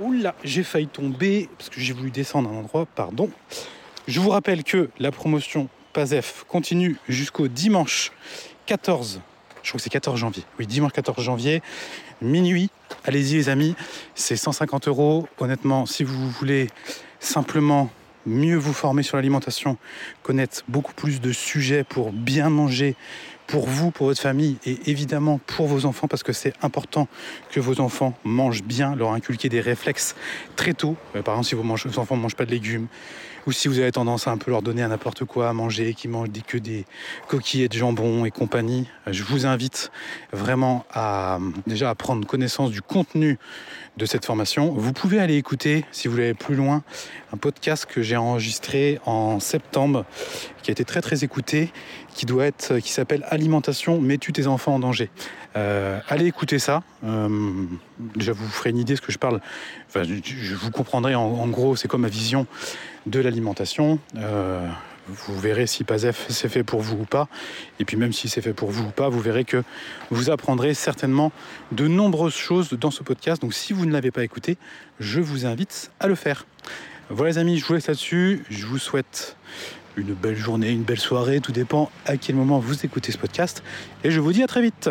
Oula, j'ai failli tomber parce que j'ai voulu descendre un endroit, pardon. Je vous rappelle que la promotion PASEF continue jusqu'au dimanche 14 je crois que c'est 14 janvier. Oui, dimanche 14 janvier, minuit. Allez-y les amis, c'est 150 euros. Honnêtement, si vous voulez simplement mieux vous former sur l'alimentation, connaître beaucoup plus de sujets pour bien manger, pour vous, pour votre famille et évidemment pour vos enfants parce que c'est important que vos enfants mangent bien, leur inculquer des réflexes très tôt. Euh, par exemple, si vos, vos enfants ne mangent pas de légumes ou si vous avez tendance à un peu leur donner à n'importe quoi à manger, qui mangent que des coquillettes de jambon et compagnie, je vous invite vraiment à déjà à prendre connaissance du contenu de cette formation. Vous pouvez aller écouter, si vous voulez plus loin, un podcast que j'ai enregistré en septembre, qui a été très très écouté, qui doit être, qui s'appelle l'alimentation met-tu tes enfants en danger? Euh, Allez écouter ça. Euh, déjà, vous ferez une idée de ce que je parle. Enfin, je, vous comprendrai en, en gros, c'est quoi ma vision de l'alimentation. Euh, vous verrez si PASEF c'est fait pour vous ou pas. Et puis même si c'est fait pour vous ou pas, vous verrez que vous apprendrez certainement de nombreuses choses dans ce podcast. Donc si vous ne l'avez pas écouté, je vous invite à le faire. Voilà les amis, je vous laisse là-dessus. Je vous souhaite une belle journée, une belle soirée, tout dépend à quel moment vous écoutez ce podcast. Et je vous dis à très vite.